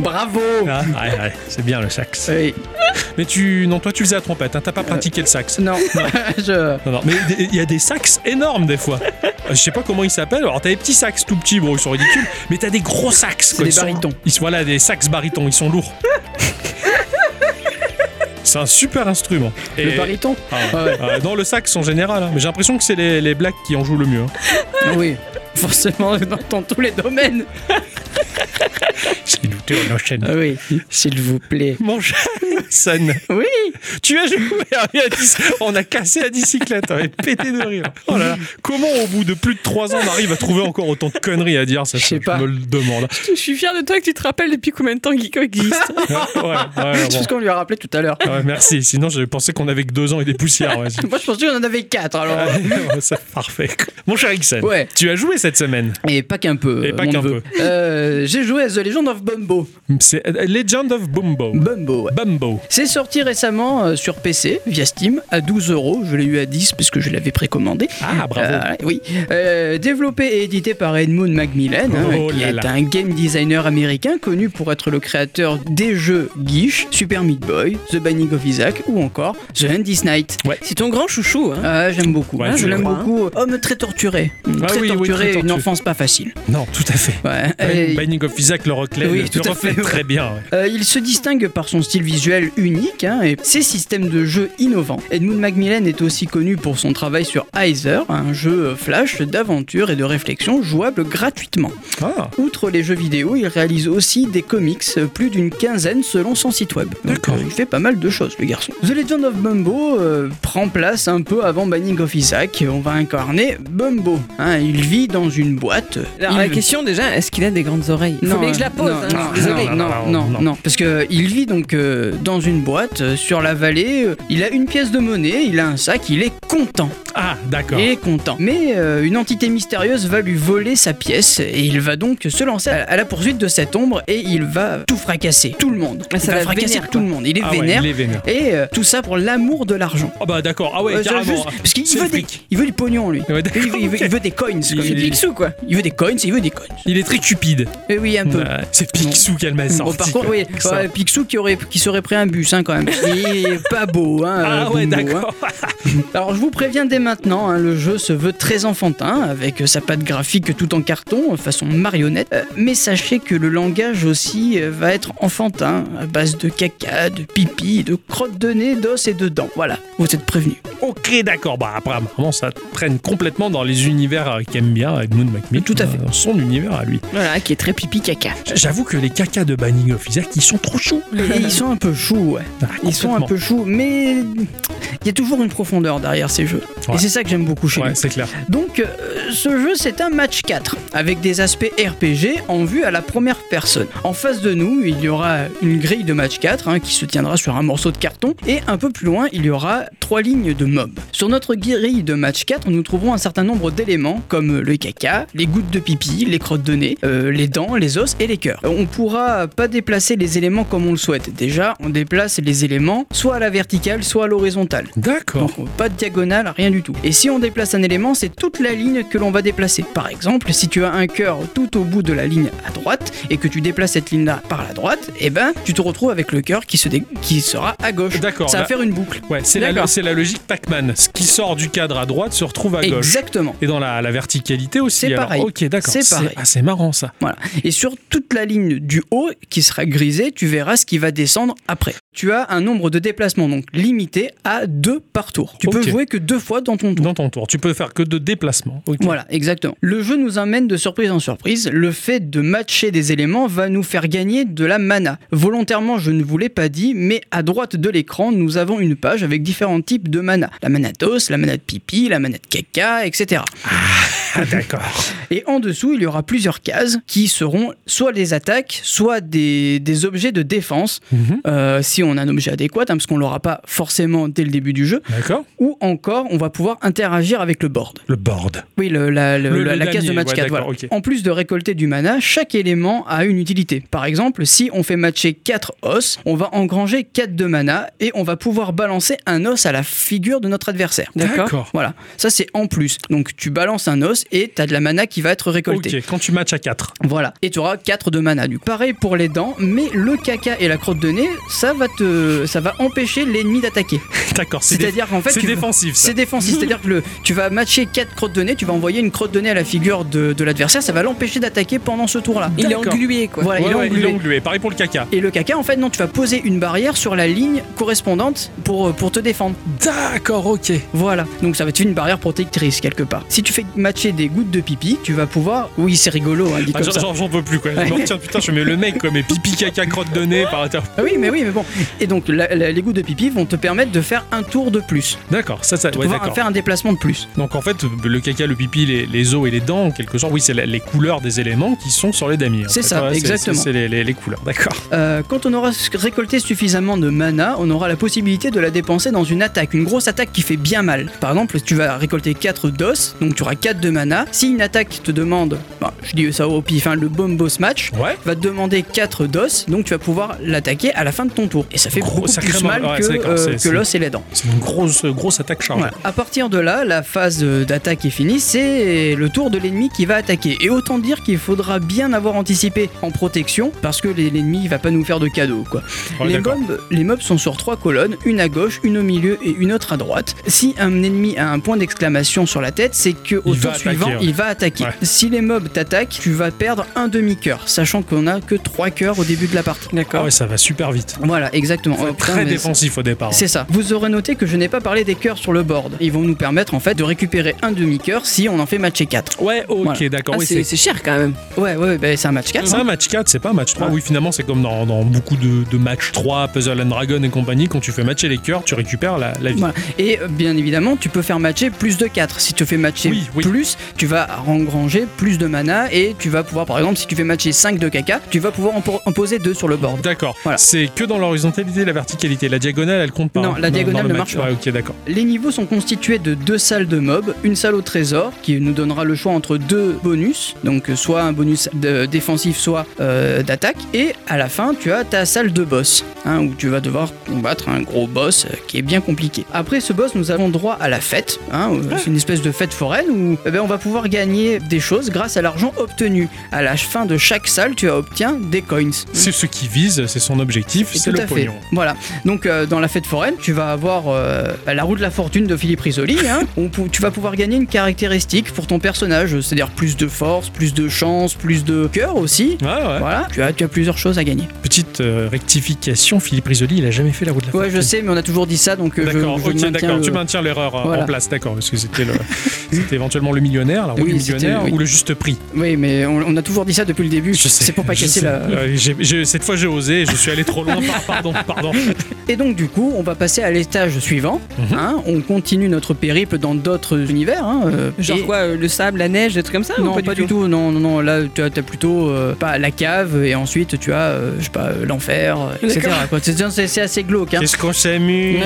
bravo. Ah, ouais, ouais, c'est bien le sax. Oui. Mais tu, non, toi tu faisais la trompette, hein, t'as pas pratiqué le sax. Non, je... Non, non, mais il y a des sax énormes des fois. Je sais pas comment ils s'appellent. Alors t'as des petits sax tout petits, bon ils sont ridicules, mais t'as des gros sax. quoi. des Ils sont- barytons. Ils sont, voilà, des sax barytons, ils sont lourds. C'est un super instrument. le baryton. Ah. Ah dans le sax en général, hein. mais j'ai l'impression que c'est les, les blacks qui en jouent le mieux. hein. Oui, forcément dans, dans tous les domaines. S'il vous plaît, on enchaîne. Ah oui, s'il vous plaît. Mon cher Ixon, Oui, tu as joué à la bici- On a cassé la bicyclette, on est pété de rire. Oh là là, comment au bout de plus de 3 ans on arrive à trouver encore autant de conneries à dire? Ça, Je sais pas. me le demande. Je suis fier de toi que tu te rappelles depuis combien de temps Geeko existe. Ouais, ouais, c'est bon. ce qu'on lui a rappelé tout à l'heure. Ouais, merci, sinon j'avais pensé qu'on avait que 2 ans et des poussières. Ouais, Moi, je pensais qu'on en avait quatre, alors. Ouais, c'est parfait. Mon cher Ouais. tu as joué cette semaine? Et pas qu'un peu. Et pas qu'un neveu. Euh, J'ai joué à The Legend of Bumbo. C'est Legend of Bumbo. Bumbo, ouais. Bumbo. C'est sorti récemment euh, sur PC via Steam à 12 euros. Je l'ai eu à 10 parce que je l'avais précommandé. Ah, bravo. Euh, oui. Euh, développé et édité par Edmund Macmillan, hein, Oh qui là est là. un game designer américain connu pour être le créateur des jeux Guiche, Super Meat Boy, The Binding of Isaac ou encore The Endless Night. C'est ton grand chouchou, hein. Ah, j'aime beaucoup. Ouais, Hein, je l'aime beaucoup. Homme très torturé. Ah très oui, oui, torturé, très une enfance pas facile. Non, tout à fait. Ouais. Et- Binding of Isaac le reflète, Oui, le tout à reflète fait, ouais. très bien. ouais. Euh, il se distingue par son style visuel unique hein, et ses systèmes de jeu innovants. Edmund Macmillan est aussi connu pour son travail sur Heiser, un jeu flash d'aventure et de réflexion jouable gratuitement. Ah, Outre les jeux vidéo, il réalise aussi des comics, plus d'une quinzaine selon son site web. D'accord. euh, il fait pas mal de choses, le garçon. The Legend of Bumbo euh, prend place un peu avant Banning of Isaac. On va incarner Bumbo. hein. il vit dans une boîte. Alors, Il- la question déjà, est-ce qu'il a des grandes oreilles? Il faut bien que je la pose, non, hein, non, je suis désolé. non, non, Non, non, non. non, parce que il vit donc euh, dans une boîte euh, sur la vallée. euh, il a une pièce de monnaie, il a un sac, il est content. ah d'accord. Il est content. Mais euh, une entité mystérieuse va lui voler sa pièce et il va donc se lancer à, à la poursuite de cette ombre et il va tout fracasser, tout le monde. Ah, ça il va la fracasser vénère, tout quoi. le monde. Il est Ah ouais, vénère. il est vénère. Et euh, tout ça pour l'amour de l'argent. Ah bah d'accord, ah ouais, Euh, carrément. juste- parce qu'il C'est veut, le des, fric. il veut du pognon lui. Ouais, d'accord, il, veut, il veut- ok. il veut des coins. Il-. Picsou, quoi. Il veut des coins, il veut des coins. Il est très cupide. Et oui, un peu. Ouais, c'est Picsou qu'elle m'a Bon, sorti. par contre, oui, ouais, Picsou qui, aurait, qui serait pris un bus hein, quand même. Il est pas beau. Hein, Ah euh, ouais, d'accord. hein. Alors je vous préviens dès maintenant, hein, le jeu se veut très enfantin, avec sa patte graphique tout en carton, façon marionnette. Euh, mais sachez que le langage aussi euh, va être enfantin, à base de caca, de pipi, de crottes de nez, d'os et de dents. Voilà, vous êtes prévenus. Ok, d'accord. Bah après, apparemment, ça traîne complètement dans les univers qu'aime bien Edmund Macmillan. Tout à fait. Dans son univers à lui. Voilà, qui est très pipi caca. J'avoue que les cacas de Banning of Isaac, ils sont trop chauds. Et ils sont un peu choux, ouais. Ah, Ils sont un peu choux, mais il y a toujours une profondeur derrière ces jeux. Ouais. Et c'est ça que j'aime beaucoup chez. Ouais, c'est clair. Donc, euh, ce jeu, c'est un match 4, avec des aspects RPG en vue à la première personne. En face de nous, il y aura une grille de match 4 hein, qui se tiendra sur un morceau de carton, et un peu plus loin, il y aura trois lignes de mobs. Sur notre grille de match 4, nous trouverons un certain nombre d'éléments, comme le caca, les gouttes de pipi, les crottes de nez, euh, les dents, les os et les cœurs. Euh, On pourra pas déplacer les éléments comme on le souhaite. Déjà, on déplace les éléments soit à la verticale, soit à l'horizontale. D'accord. Donc pas de diagonale, rien du tout. Et si on déplace un élément, c'est toute la ligne que l'on va déplacer. Par exemple, si tu as un cœur tout au bout de la ligne à droite et que tu déplaces cette ligne-là par la droite, eh ben tu te retrouves avec le cœur qui, se dé- qui sera à gauche. D'accord, Ça va faire une boucle. Ouais, c'est la, logique Pac-Man. Ce qui sort du cadre à droite se retrouve à gauche. Exactement. Et dans la, la verticalité aussi. C'est pareil. Ok, d'accord. C'est pareil. Ah, c'est marrant ça. Voilà. Et sur toute la ligne du haut qui sera grisée, tu verras ce qui va descendre après. Tu as un nombre de déplacements donc limité à deux par tour. Tu peux jouer que deux fois dans ton tour. Dans ton tour, tu peux faire que de déplacements. Voilà, exactement. Le jeu nous amène de surprise en surprise. Le fait de matcher des éléments va nous faire gagner de la mana. Volontairement, je ne vous l'ai pas dit, mais à droite de l'écran, nous avons une page avec différents types de mana. La mana d'os, la mana de pipi, la mana de caca, etc. Ah, d'accord. Et en dessous, il y aura plusieurs cases qui seront soit des attaques, soit des, des objets de défense, Mhm. euh, si on a un objet adéquat, hein, parce qu'on l'aura pas forcément dès le début du jeu, D'accord. ou encore on va pouvoir interagir avec le board. Le board. Oui, le- la, le- Le- la- la case de match ouais, 4. d'accord, voilà. ok. En plus de récolter du mana, chaque élément a une utilité. Par exemple, si on fait matcher 4 os, on va engranger 4 de mana et on va pouvoir balancer un os à la figure de notre adversaire. D'accord. Voilà, ça c'est en plus. Donc tu balances un os et tu as de la mana qui va être récoltée. Ok, quand tu matches à 4. Voilà, et tu auras 4 de mana du coup. Pareil pour les dents, mais le caca et la crotte de nez, ça va te ça va empêcher l'ennemi d'attaquer. D'accord, c'est C'est-à-dire qu'en fait c'est tu- défensif. c'est défensif, c'est-à-dire que le, tu vas matcher 4 crottes de nez, tu vas envoyer une crotte de nez à la figure de, de l'adversaire, ça va l'empêcher d'attaquer pendant ce tour-là. Il est englué, quoi. Voilà, Ouais, il est ouais, englué. englué. Pareil pour le caca. Et le caca, en fait, non, tu vas poser une barrière sur la ligne correspondante pour, pour te défendre. D'accord, ok. Voilà, donc ça va te faire une barrière protectrice quelque part. Si tu fais matcher des gouttes de pipi, tu vas pouvoir. Oui, c'est rigolo, hein, dit Ah, comme j'en- ça. J'en j'en peux plus quoi. Je me retiens, putain, je mets le mec quoi, mais pipi, caca, crotte de nez par terre. Ah oui, mais oui, mais bon. Et donc, la- la- les gouttes de pipi vont te permettre de faire un tour de plus. D'accord, ça, ça, De ouais, pouvoir faire un déplacement de plus. Donc en fait, le caca, le pipi, les, les os et les dents, en quelque sorte, oui, c'est la- les couleurs des éléments qui sont sur les damiers. C'est ça, Ouais, exactement. C'est les, les- les couleurs, d'accord. Euh, quand on aura récolté suffisamment de mana, on aura la possibilité de la dépenser dans une attaque, une grosse attaque qui fait bien mal. Par exemple, tu vas récolter 4 d'os, donc tu auras 4 de mana. Si une attaque te demande, bah, je dis ça au pif, hein, le bomb boss match, Ouais. va te demander 4 d'os, donc tu vas pouvoir l'attaquer à la fin de ton tour. Et ça fait Gros, beaucoup plus mal ouais, que, euh, que l'os et les dents. C'est une grosse, grosse attaque chargée. Voilà. À partir de là, la phase d'attaque est finie, c'est le tour de l'ennemi qui va attaquer. Et autant dire qu'il faudra bien avoir anticipé en protection, parce que l'ennemi va pas nous faire de cadeaux, quoi. Ouais, les, mobs, les mobs sont sur trois colonnes, une à gauche, une au milieu et une autre à droite. Si un ennemi a un point d'exclamation sur la tête, c'est que au tour suivant, attaquer, ouais. il va attaquer. Ouais. Si les mobs t'attaquent, tu vas perdre un demi-cœur, sachant qu'on a que trois cœurs au début de la partie. Ah ouais, ça va super vite. Voilà, exactement. Oh, putain, très défensif au départ. c'est ça. Vous aurez noté que je n'ai pas parlé des cœurs sur le board. Ils vont nous permettre en fait de récupérer un demi-cœur si on en fait matcher 4. Ouais, ok, Voilà. d'accord. Ah, oui, c'est cher quand même. Ouais, ouais, bah, c'est un match 4. c'est un match 4, c'est pas un match 3. Ouais. Oui, finalement, c'est comme dans, dans beaucoup de, de matchs 3, Puzzle and Dragon et compagnie. Quand tu fais matcher les cœurs, tu récupères la, la vie. Voilà. Et euh, bien évidemment, tu peux faire matcher plus de 4. Si tu fais matcher Oui, oui. plus, tu vas engranger plus de mana et tu vas pouvoir, par exemple, si tu fais matcher 5 de caca, tu vas pouvoir en, po- en poser 2 sur le board. D'accord. Voilà. C'est que dans l'horizontalité et la verticalité. La diagonale, elle compte pas. Non, hein, la diagonale ne marche pas. Ok, d'accord. Les niveaux sont constitués de deux salles de mobs, une salle au trésor qui nous donnera le choix entre deux bonus, donc soit un bonus de- défensif, soit euh, d'attaque, et à la fin tu as ta salle de boss, hein, où tu vas devoir combattre un gros boss euh, qui est bien compliqué. Après ce boss, nous avons droit à la fête, hein, euh, c'est une espèce de fête foraine où eh ben, on va pouvoir gagner des choses grâce à l'argent obtenu. À la fin de chaque salle, tu obtiens des coins. C'est ce qui vise, c'est son objectif, c'est le fait. pognon. Voilà. Donc euh, dans la fête foraine, tu vas avoir euh, la roue de la fortune de Philippe Risoli. Hein, où tu vas pouvoir gagner une caractéristique pour ton personnage, c'est-à-dire plus de force, plus de chance, plus de cœur aussi. Ouais, ouais. Voilà, tu as, tu as plusieurs choses à gagner. Petite euh, rectification, Philippe Risoli, il a jamais fait la roue de la Ouais, je sais, mais on a toujours dit ça, donc D'accord, ok, d'accord. le- Tu maintiens l'erreur Voilà. en place, d'accord, parce que c'était le, c'était éventuellement le millionnaire, la roue Oui, du millionnaire oui. ou le juste prix. Oui, mais on, on a toujours dit ça depuis le début. Je sais. C'est pour pas casser la. Euh, cette fois j'ai osé, je suis allé trop loin. par- Pardon, pardon. Et donc du coup, on va passer à l'étage suivant. Mhm. hein, on continue notre périple dans d'autres univers. hein, euh, Genre et- quoi, euh, le sable, la neige, des trucs comme ça ou Non, pas, du tout. Non, non, non. Là, tu as, plutôt euh, pas la cave et ensuite tu as, euh, je sais pas, l'enfer, etc. C'est, assez glauque. Hein. Qu'est-ce qu'on s'amuse?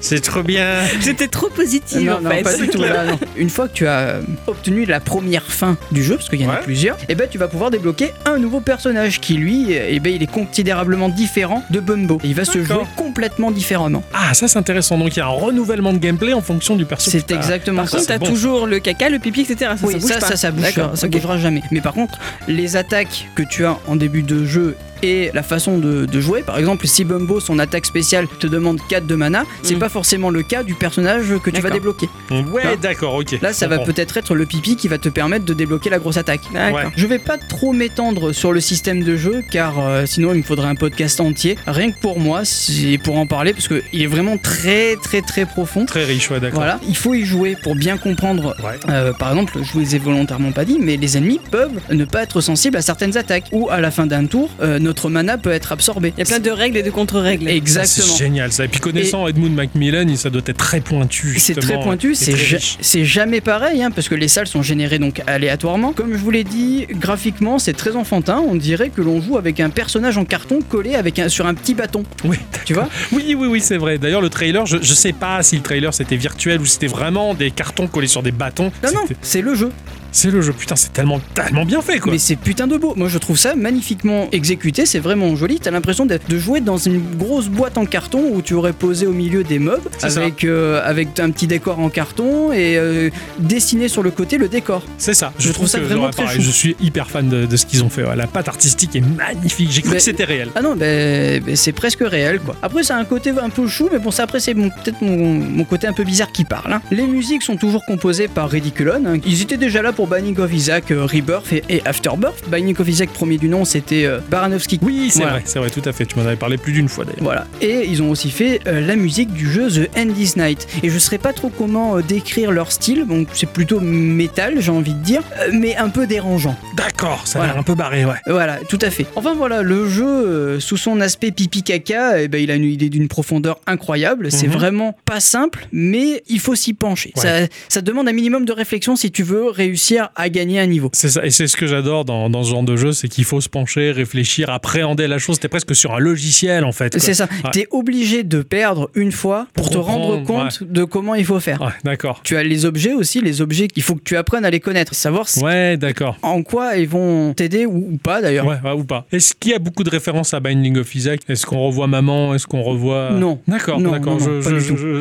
C'est trop bien. J'étais trop positive Non, en non, fait. pas du tout. là, non. Une fois que tu as obtenu la première fin du jeu, parce qu'il y en a Ouais. plusieurs, et ben tu vas pouvoir débloquer un nouveau personnage qui lui, et ben il est considérablement différent de Bumbo. Et il va se jouer complètement différemment. Ah, ça c'est intéressant. Donc il y a un renouvellement de gameplay en fonction du perso. C'est Ah, exactement Par ça. contre, t'as bon. toujours le caca, le pipi, etc. Ça, oui, ça bouge ça, pas. ça, ça bouge, ça bougera jamais. Mais par contre, les attaques que tu as en début de jeu et la façon de, de jouer. Par exemple, si Bumbo, son attaque spéciale, te demande 4 de mana, c'est Mm. pas forcément le cas du personnage que tu vas débloquer. Ouais, d'accord, ok. Là, ça va peut-être être le pipi qui va te permettre de débloquer la grosse attaque. D'accord. Ouais. Je vais pas trop m'étendre sur le système de jeu car euh, sinon il me faudrait un podcast entier. Rien que pour moi, c'est pour en parler parce qu'il est vraiment très très très profond. Très riche, ouais, d'accord. Voilà, il faut y jouer pour bien comprendre. Ouais. Euh, par exemple, je vous ai volontairement pas dit, mais les ennemis peuvent ne pas être sensibles à certaines attaques. Ou à la fin d'un tour, euh, notre mana peut être absorbé. Il y a plein de règles et de contre-règles. Exactement. C'est génial ça. Et puis connaissant Edmund Macmillan, il- ça doit être très pointu. C'est très pointu, et c'est ja- jamais pareil, hein, parce que les salles sont générées donc aléatoirement. Comme je vous l'ai dit, graphiquement c'est très enfantin, on dirait que l'on joue avec un personnage en carton collé avec un, sur un petit bâton, Oui, tu vois? Oui, oui, oui, c'est vrai. D'ailleurs, le trailer, je, je sais pas si le trailer c'était virtuel ou c'était vraiment des cartons collés sur des bâtons. Non, non, c'est le jeu. C'est le jeu. Putain, c'est tellement, tellement bien fait, quoi. Mais c'est putain de beau. Moi, je trouve ça magnifiquement exécuté. C'est vraiment joli. T'as l'impression de, jouer dans une grosse boîte en carton où tu aurais posé au milieu des mobs ça. avec, euh, avec un petit décor en carton et euh, dessiné sur le côté le décor. C'est ça. Je trouve ça vraiment très pareil, chou. Je suis hyper fan de, de ce qu'ils ont fait. ouais. La patte artistique est magnifique. J'ai cru Mais- que c'était réel. Ah non, ben ben, c'est presque réel quoi. Après, c'est un côté un peu chou, mais bon, ça après, c'est peut-être mon, mon côté un peu bizarre qui parle. hein. Les musiques sont toujours composées par Ridiculon. hein. Ils étaient déjà là pour Binding of Isaac, Rebirth et, et Afterbirth. Binding of Isaac, premier du nom, c'était euh, Baranowski. Oui, c'est Voilà. vrai, c'est vrai, tout à fait. Tu m'en avais parlé plus d'une fois d'ailleurs. Voilà. Et ils ont aussi fait euh, la musique du jeu The End is Night. Et je sais pas trop comment euh, décrire leur style. Donc c'est plutôt métal, j'ai envie de dire, mais un peu dérangeant. D'accord, ça a l'air un peu barré, ouais. Voilà, tout à fait. Enfin voilà, le jeu, sous son aspect pipi caca, eh ben, il a une idée d'une profondeur incroyable. C'est Mhm. vraiment pas simple, mais il faut s'y pencher. Ouais. Ça, ça demande un minimum de réflexion si tu veux réussir à gagner un niveau. C'est ça, et c'est ce que j'adore dans, dans ce genre de jeu, c'est qu'il faut se pencher, réfléchir, appréhender la chose. T'es presque sur un logiciel en fait. C'est ça. Ouais. T'es obligé de perdre une fois pour, Pour te rendre compte de comment il faut faire. Ouais, d'accord. Tu as les objets aussi, les objets qu'il faut que tu apprennes à les connaître, savoir si- Ouais, d'accord. en quoi ils vont t'aider ou, ou pas d'ailleurs. Ouais, ou pas. Est-ce qu'il y a beaucoup de références à Binding of Isaac? Est-ce qu'on revoit maman? Est-ce qu'on revoit. Non. D'accord, d'accord.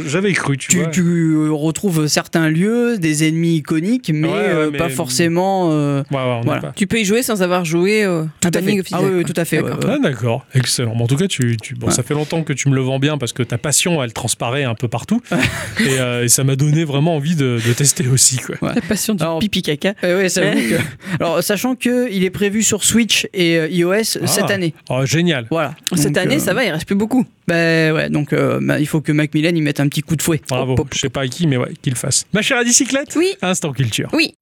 J'avais cru, tu, Tu, vois. tu, euh, retrouves certains lieux, des ennemis iconiques, mais, Ouais, ouais, euh, mais- pas forcément. euh, Ouais, ouais, on n'a Voilà. pas. Tu peux y jouer sans avoir joué au Tout à fait. Ah oui, tout à fait, D'accord. ouais, ouais. Ah, d'accord, excellent. Bon, en tout cas, tu, tu- bon, Ouais. ça fait longtemps que tu me le vends bien parce que ta passion, elle transparaît un peu partout. et, euh, et ça m'a donné vraiment envie de, de tester aussi. Quoi. La passion du Alors- pipi caca. Ouais, ouais, que- Alors, sachant que il est prévu sur Switch et euh, iOS cette Ah. année. Oh, génial. Voilà. Cette Donc, année, euh, ça va, il reste plus beaucoup. Bah ouais, donc euh, bah, il faut que Macmillan y mette un petit coup de fouet. Bravo. Hop, hop. Je sais pas à qui, mais ouais, qu'il le fasse. Ma chère à bicyclette Oui. Instant culture. Oui.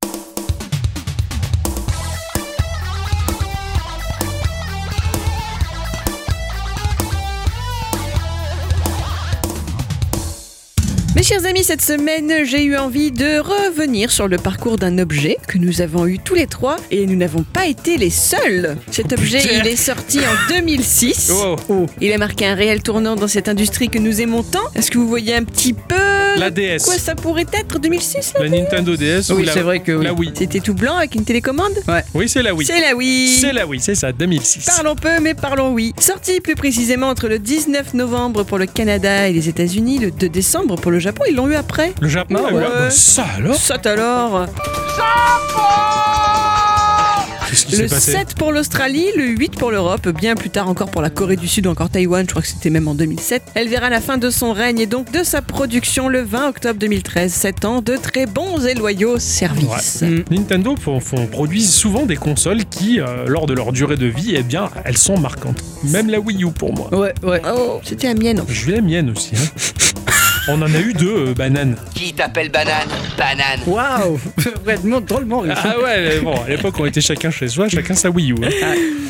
Chers amis, cette semaine, j'ai eu envie de revenir sur le parcours d'un objet que nous avons eu tous les trois et nous n'avons pas été les seuls. Cet objet, putain. il est sorti en 2006. Oh, Il a marqué un réel tournant dans cette industrie que nous aimons tant. Est-ce que vous voyez un petit peu la DS. quoi ça pourrait être 2006 là La Nintendo DS ou Oui, c'est vrai que oui. la Wii. C'était tout blanc avec une télécommande Oui, c'est la Wii. C'est la Wii C'est la Wii, c'est ça, 2006. Parlons peu, mais parlons oui. Sorti plus précisément entre le 19 novembre pour le Canada et les États-Unis, le 2 décembre pour le Japon, ils l'ont eu après. Le Japon, Ah la ouais. Bah, ça alors Ça alors Le s'est passé 7 pour l'Australie, le 8 pour l'Europe, bien plus tard encore pour la Corée du Sud ou encore Taïwan, je crois que c'était même en 2007. Elle verra la fin de son règne et donc de sa production le 20 octobre 2013. 7 ans de très bons et loyaux services. Mm. Nintendo font, font- produisent souvent des consoles qui, euh, lors de leur durée de vie, eh bien, elles sont marquantes. Même la Wii U pour moi. Ouais, ouais. Oh, c'était la mienne. Je vais la mienne aussi. hein. On en a eu deux, euh, bananes. Qui t'appelle banane Banane. Waouh Vraiment drôlement riche. Ah ouais, mais bon, à l'époque, on était chacun chez soi, chacun sa Wii U. hein.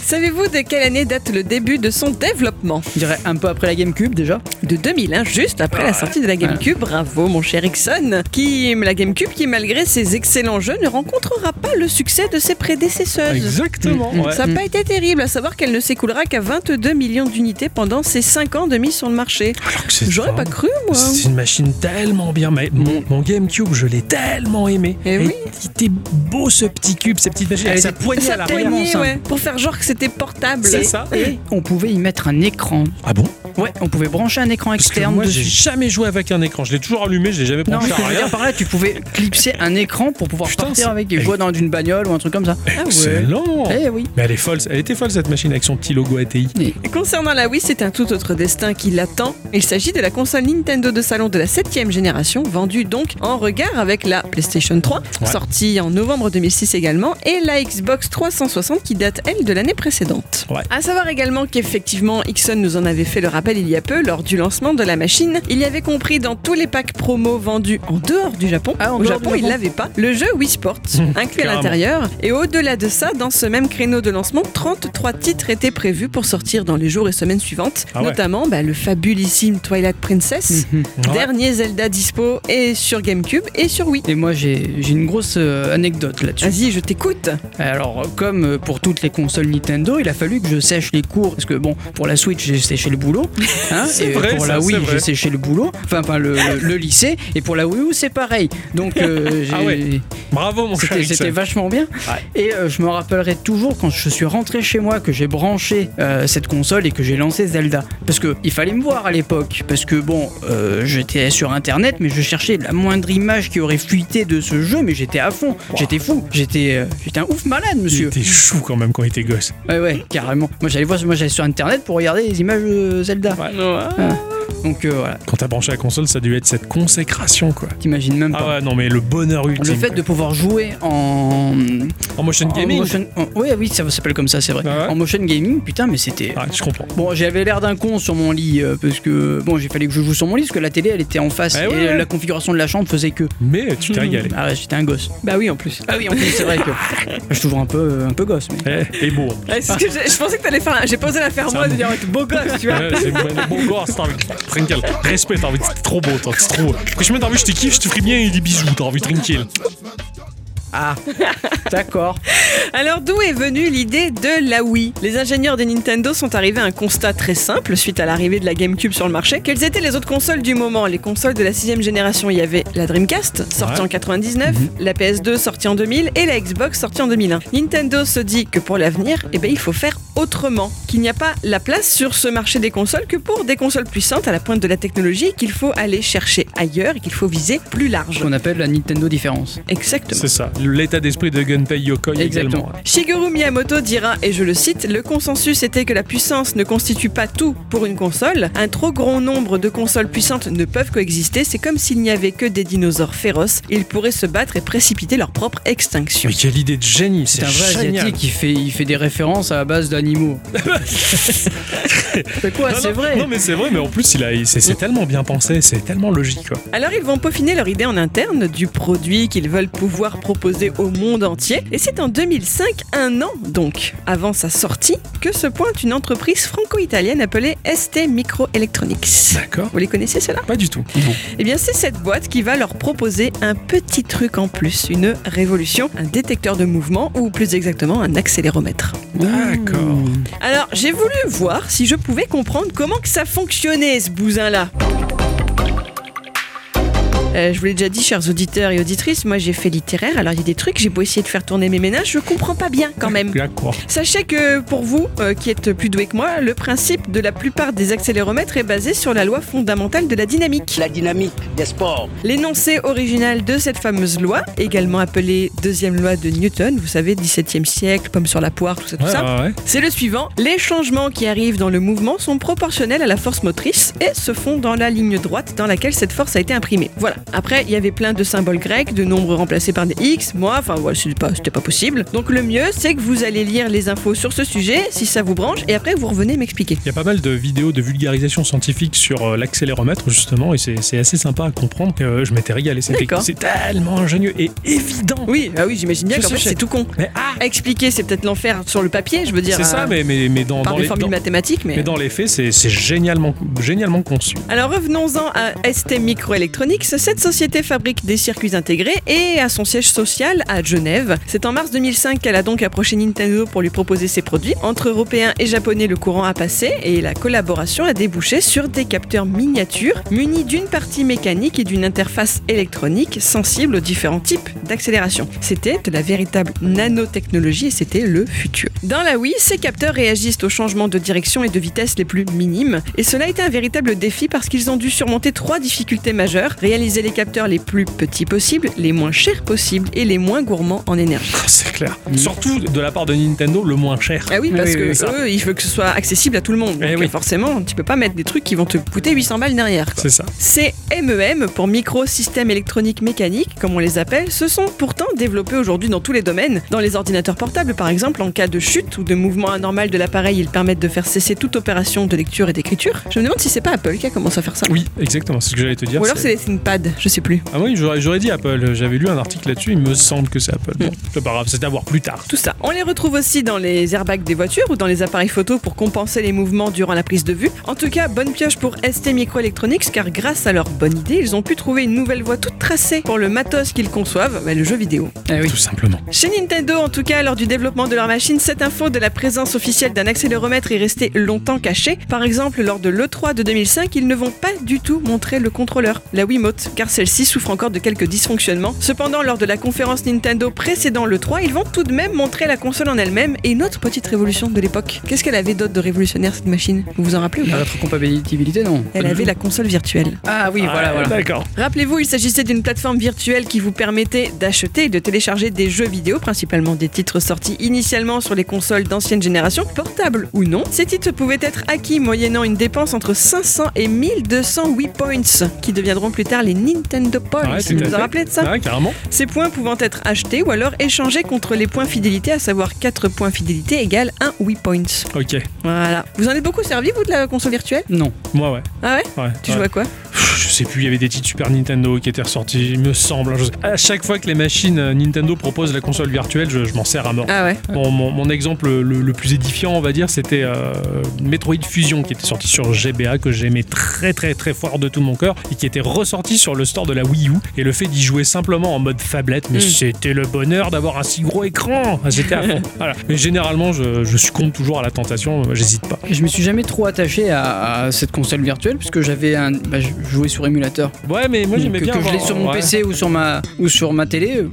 Savez-vous de quelle année date le début de son développement Je dirais un peu après la GameCube déjà. de 2001, juste après la sortie de la GameCube. Bravo, mon cher Ixon. Qui, la GameCube, qui, malgré ses excellents jeux, ne rencontrera pas le succès de ses prédécesseuses. Exactement. Mm, mm. ouais. Ça n'a pas été terrible, à savoir qu'elle ne s'écoulera qu'à 22 millions d'unités pendant ses 5 ans de mise sur le marché. Alors que c'est J'aurais pas cru, moi. C'est C'est une machine tellement bien. Mais mon, mon GameCube, je l'ai tellement aimé. Eh Et oui. Il était beau ce petit cube, cette petite machine. Elle avec sa poignée à tellement poignée, ouais, pour faire genre que c'était portable. C'est ça. Et on pouvait y mettre un écran. Ah bon? Ouais, on pouvait brancher un écran Parce que externe moi, j'ai jamais joué avec un écran. Je l'ai toujours allumé, je l'ai jamais Non, branché que à rien. dire par là, tu pouvais clipser un écran pour pouvoir Putain, partir avec et jouer dans une bagnole ou un truc comme ça. Ah ouais. Excellent. Eh oui. Mais elle est folle, elle était folle cette machine avec son petit logo ATI. Et Concernant la Wii, c'est un tout autre destin qui l'attend. Il s'agit de la console Nintendo de salon de la 7ème génération, vendue donc en regard avec la PlayStation 3, Ouais. sortie en novembre 2006 également, et la Xbox 360 qui date, elle, de l'année précédente. Ouais. À savoir également qu'effectivement, Ixon nous en avait fait le rappel il y a peu, lors du lancement de la machine. Il y avait compris dans tous les packs promo vendus en dehors du Japon. Ah, en Au Japon, du il Japon. l'avait pas. Le jeu Wii Sports, inclus à l'intérieur. Et au-delà de ça, dans ce même créneau de lancement, 33 titres étaient prévus pour sortir dans les jours et semaines suivantes, Ah ouais. notamment bah, le fabulissime Twilight Princess, Mhm. Ouais. dernier Zelda dispo et sur GameCube et sur Wii. Et moi, j'ai une grosse euh, anecdote là-dessus. Vas-y, je t'écoute. Alors, comme euh, pour toutes les consoles Nintendo, il a fallu que je sèche les cours. Parce que, bon, pour la Switch, j'ai séché le boulot. Hein, et vrai, pour ça, la Wii, j'ai séché le boulot. Enfin, enfin le, le- le lycée. Et pour la Wii U, c'est pareil. Donc, euh, Ah ouais. Bravo mon cher C'était vachement bien. Et euh, je me rappellerai toujours quand je suis rentré chez moi que j'ai branché euh, cette console et que j'ai lancé Zelda. Parce que il fallait me voir à l'époque. Parce que bon, j'étais sur internet, mais je cherchais la moindre image qui aurait fuité de ce jeu, mais j'étais à fond. J'étais fou. J'étais euh, j'étais un ouf malade, Il monsieur. était chou quand même quand il était gosse. Ouais, ouais, carrément. Moi j'allais voir, moi j'allais sur internet pour regarder les images de Zelda. Donc euh, voilà, Quand t'as branché la console, ça a dû être cette consécration quoi. t'imagines même pas. Ah ouais, non mais le bonheur ultime. Le fait quoi. de pouvoir jouer en, En motion en gaming. motion- en- ouais, oui, ça s'appelle comme ça, c'est vrai. Ah ouais En motion gaming, putain, mais c'était. Ah, je comprends. Bon, j'avais l'air d'un con sur mon lit euh, parce que bon, j'ai fallu que je joue sur mon lit parce que la télé elle était en face Ah et ouais, ouais. la configuration de la chambre faisait que. Mais tu t'es régalé. Ah ouais, j'étais un gosse. Bah oui, en plus. Ah oui, en plus c'est vrai que je suis toujours un peu un peu gosse, mais. Eh, et beau. Ouais, c'est ce que j'ai- je pensais que t'allais faire. un- J'ai posé la faire moi de dire ouais, beau gosse, tu vois. Ouais, c'est bon gosse, t'as envie de tranquille. Respect, t'as envie. C'est trop beau, toi, c'est trop. Franchement, t'as envie, je te kiffe, je te ferai bien des bisous, t'as envie tranquille. Ah, d'accord. Alors d'où est venue l'idée de la Wii? Les ingénieurs de Nintendo sont arrivés à un constat très simple suite à l'arrivée de la GameCube sur le marché. Quelles étaient les autres consoles du moment? Les consoles de la sixième génération, il y avait la Dreamcast, sortie Ouais. en 99, la PS2 sortie en 2000 et la Xbox sortie en 2001. Nintendo se dit que pour l'avenir, eh ben, il faut faire autrement, qu'il n'y a pas la place sur ce marché des consoles que pour des consoles puissantes à la pointe de la technologie, qu'il faut aller chercher ailleurs et qu'il faut viser plus large. Ce qu'on appelle la Nintendo différence. Exactement. C'est ça, l'état d'esprit de Gunpei Yokoi Exactement. également. Shigeru Miyamoto dira, et je le cite, le consensus était que la puissance ne constitue pas tout pour une console. Un trop grand nombre de consoles puissantes ne peuvent coexister. C'est comme s'il n'y avait que des dinosaures féroces. Ils pourraient se battre et précipiter leur propre extinction. Mais quelle idée de génie, C'est c'est un vrai génial. asiatique, il fait, il fait des références à la base d'animaux. c'est quoi, c'est vrai Non mais c'est vrai, mais en plus il a, il- c'est c'est tellement bien pensé, c'est tellement logique quoi. Alors ils vont peaufiner leur idée en interne du produit qu'ils veulent pouvoir proposer au monde entier. Et c'est en 2005, un an donc, avant sa sortie, que se pointe une entreprise franco-italienne appelée ST Microelectronics. D'accord. Vous les connaissez cela Pas du tout. Eh bien, c'est cette boîte qui va leur proposer un petit truc en plus, une révolution, un détecteur de mouvement ou plus exactement un accéléromètre. D'accord. Alors, j'ai voulu voir si je pouvais comprendre comment que ça fonctionnait ce bousin-là. Euh, je vous l'ai déjà dit, chers auditeurs et auditrices, moi j'ai fait littéraire, alors il y a des trucs, j'ai beau essayer de faire tourner mes ménages, je comprends pas bien quand même. D'accord. Sachez que pour vous, euh, qui êtes plus doués que moi, le principe de la plupart des accéléromètres est basé sur la loi fondamentale de la dynamique. La dynamique des sports. L'énoncé original de cette fameuse loi, également appelée deuxième loi de Newton, vous savez, 17e siècle, pomme sur la poire, tout ça, tout Ouais, ça, ouais, ouais. c'est le suivant. Les changements qui arrivent dans le mouvement sont proportionnels à la force motrice et se font dans la ligne droite dans laquelle cette force a été imprimée. Voilà. Après, il y avait plein de symboles grecs, de nombres remplacés par des X, moi, enfin voilà, c'était pas, possible. Donc le mieux, c'est que vous allez lire les infos sur ce sujet, si ça vous branche, et après vous revenez m'expliquer. Il y a pas mal de vidéos de vulgarisation scientifique sur euh, l'accéléromètre justement et c'est assez sympa à comprendre. Euh, je m'étais régalé, c'est tellement ingénieux et évident. Oui, ah oui, j'imagine bien qu'en fait c'est tout con. Mais ah, expliquer, c'est peut-être l'enfer sur le papier, je veux dire. c'est ça, euh, mais, mais, mais dans, par dans des les, formules dans- mathématiques, mais. mais dans les faits, c'est génialement, génialement conçu. Alors revenons-en à ST Microelectronics. Cette société fabrique des circuits intégrés et a son siège social à Genève. C'est en mars 2005 qu'elle a donc approché Nintendo pour lui proposer ses produits. Entre Européens et Japonais, le courant a passé et la collaboration a débouché sur des capteurs miniatures munis d'une partie mécanique et d'une interface électronique sensible aux différents types d'accélération. C'était de la véritable nanotechnologie et c'était le futur. Dans la Wii, ces capteurs réagissent aux changements de direction et de vitesse les plus minimes. Et cela a été un véritable défi parce qu'ils ont dû surmonter trois difficultés majeures. Réaliser les capteurs les plus petits possibles, les moins chers possibles et les moins gourmands en énergie. C'est clair. Surtout de la part de Nintendo, le moins cher. Ah oui, parce Oui, que oui, eux, il faut que ce soit accessible à tout le monde. Eh Donc, oui. forcément, tu peux pas mettre des trucs qui vont te coûter 800 balles derrière. C'est ça. Ces MEM, pour micro système électronique mécanique, comme on les appelle, se sont pourtant développés aujourd'hui dans tous les domaines. Dans les ordinateurs portables, par exemple, en cas de chute ou de mouvement anormal de l'appareil, ils permettent de faire cesser toute opération de lecture et d'écriture. Je me demande si c'est pas Apple qui a commencé à faire ça. Oui, exactement, c'est ce que j'allais te dire. Ou alors c'est les ThinkPad, je sais plus. Ah oui, j'aurais j'aurais dit Apple. J'avais lu un article là-dessus, il me semble que c'est Apple. Bon, c'est pas grave, c'est à voir plus tard. Tout ça. On les retrouve aussi dans les airbags des voitures ou dans les appareils photo pour compenser les mouvements durant la prise de vue. En tout cas, bonne pioche pour ST Microelectronics car grâce à leur bonne idée, ils ont pu trouver une nouvelle voie toute tracée pour le matos qu'ils conçoivent, bah, le jeu vidéo. Ah oui. Tout simplement. Chez Nintendo, en tout cas, lors du développement de leur machine, cette info de la présence officielle d'un accéléromètre est restée longtemps cachée. Par exemple, lors de l'E3 de 2005, ils ne vont pas du tout montrer le contrôleur, la Wiimote, car celle-ci souffre encore de quelques dysfonctionnements. Cependant, lors de la conférence Nintendo précédant l'E3, ils vont tout de même montrer la console en elle-même et une autre petite révolution de l'époque. Qu'est-ce qu'elle avait d'autre de révolutionnaire cette machine? Vous vous en rappelez ou La pas rétrocompatibilité, non Elle avait la console virtuelle. Ah oui, voilà, Ah, voilà. D'accord. Rappelez-vous, il s'agissait d'une plateforme virtuelle qui vous permettait d'acheter et de télécharger des jeux vidéo, principalement des titres sortis initialement sur les consoles d'ancienne génération, portables ou non. Ces titres pouvaient être acquis moyennant une dépense entre 500 et 1200 Wii Points, qui deviendront plus tard les Nintendo Points. Ouais, vous vous rappelez de ça Ouais, carrément. Ces points pouvant être achetés ou alors échangés contre les points fidélité, à savoir 4 points fidélité égale 1 Wii Points. Ok. Voilà. Vous en êtes beaucoup servi, vous, de la console virtuelle? Non. Moi, ouais. Ah ouais? Ouais Tu ouais. joues à quoi? Je sais plus, il y avait des titres Super Nintendo qui étaient ressortis, il me semble. À chaque fois que les machines euh, Nintendo proposent la console virtuelle, je, je m'en sers à mort. Ah ouais Bon, mon, mon exemple le, le plus édifiant, on va dire, c'était euh, Metroid Fusion qui était sorti sur GBA, que j'aimais très très très fort de tout mon cœur, et qui était ressorti sur le store de la Wii U. Et le fait d'y jouer simplement en mode tablette, mais Mm. c'était le bonheur d'avoir un si gros écran. J'étais à fond. Voilà. Mais généralement, je, je succombe toujours à la tentation, euh, j'hésite pas. Je me suis jamais trop attaché à, à cette console virtuelle puisque j'avais un. Bah, je jouais sur émulateur. Ouais, mais moi j'aimais que, bien. que je l'ai sur mon ouais. PC ou sur ma ou sur ma télé.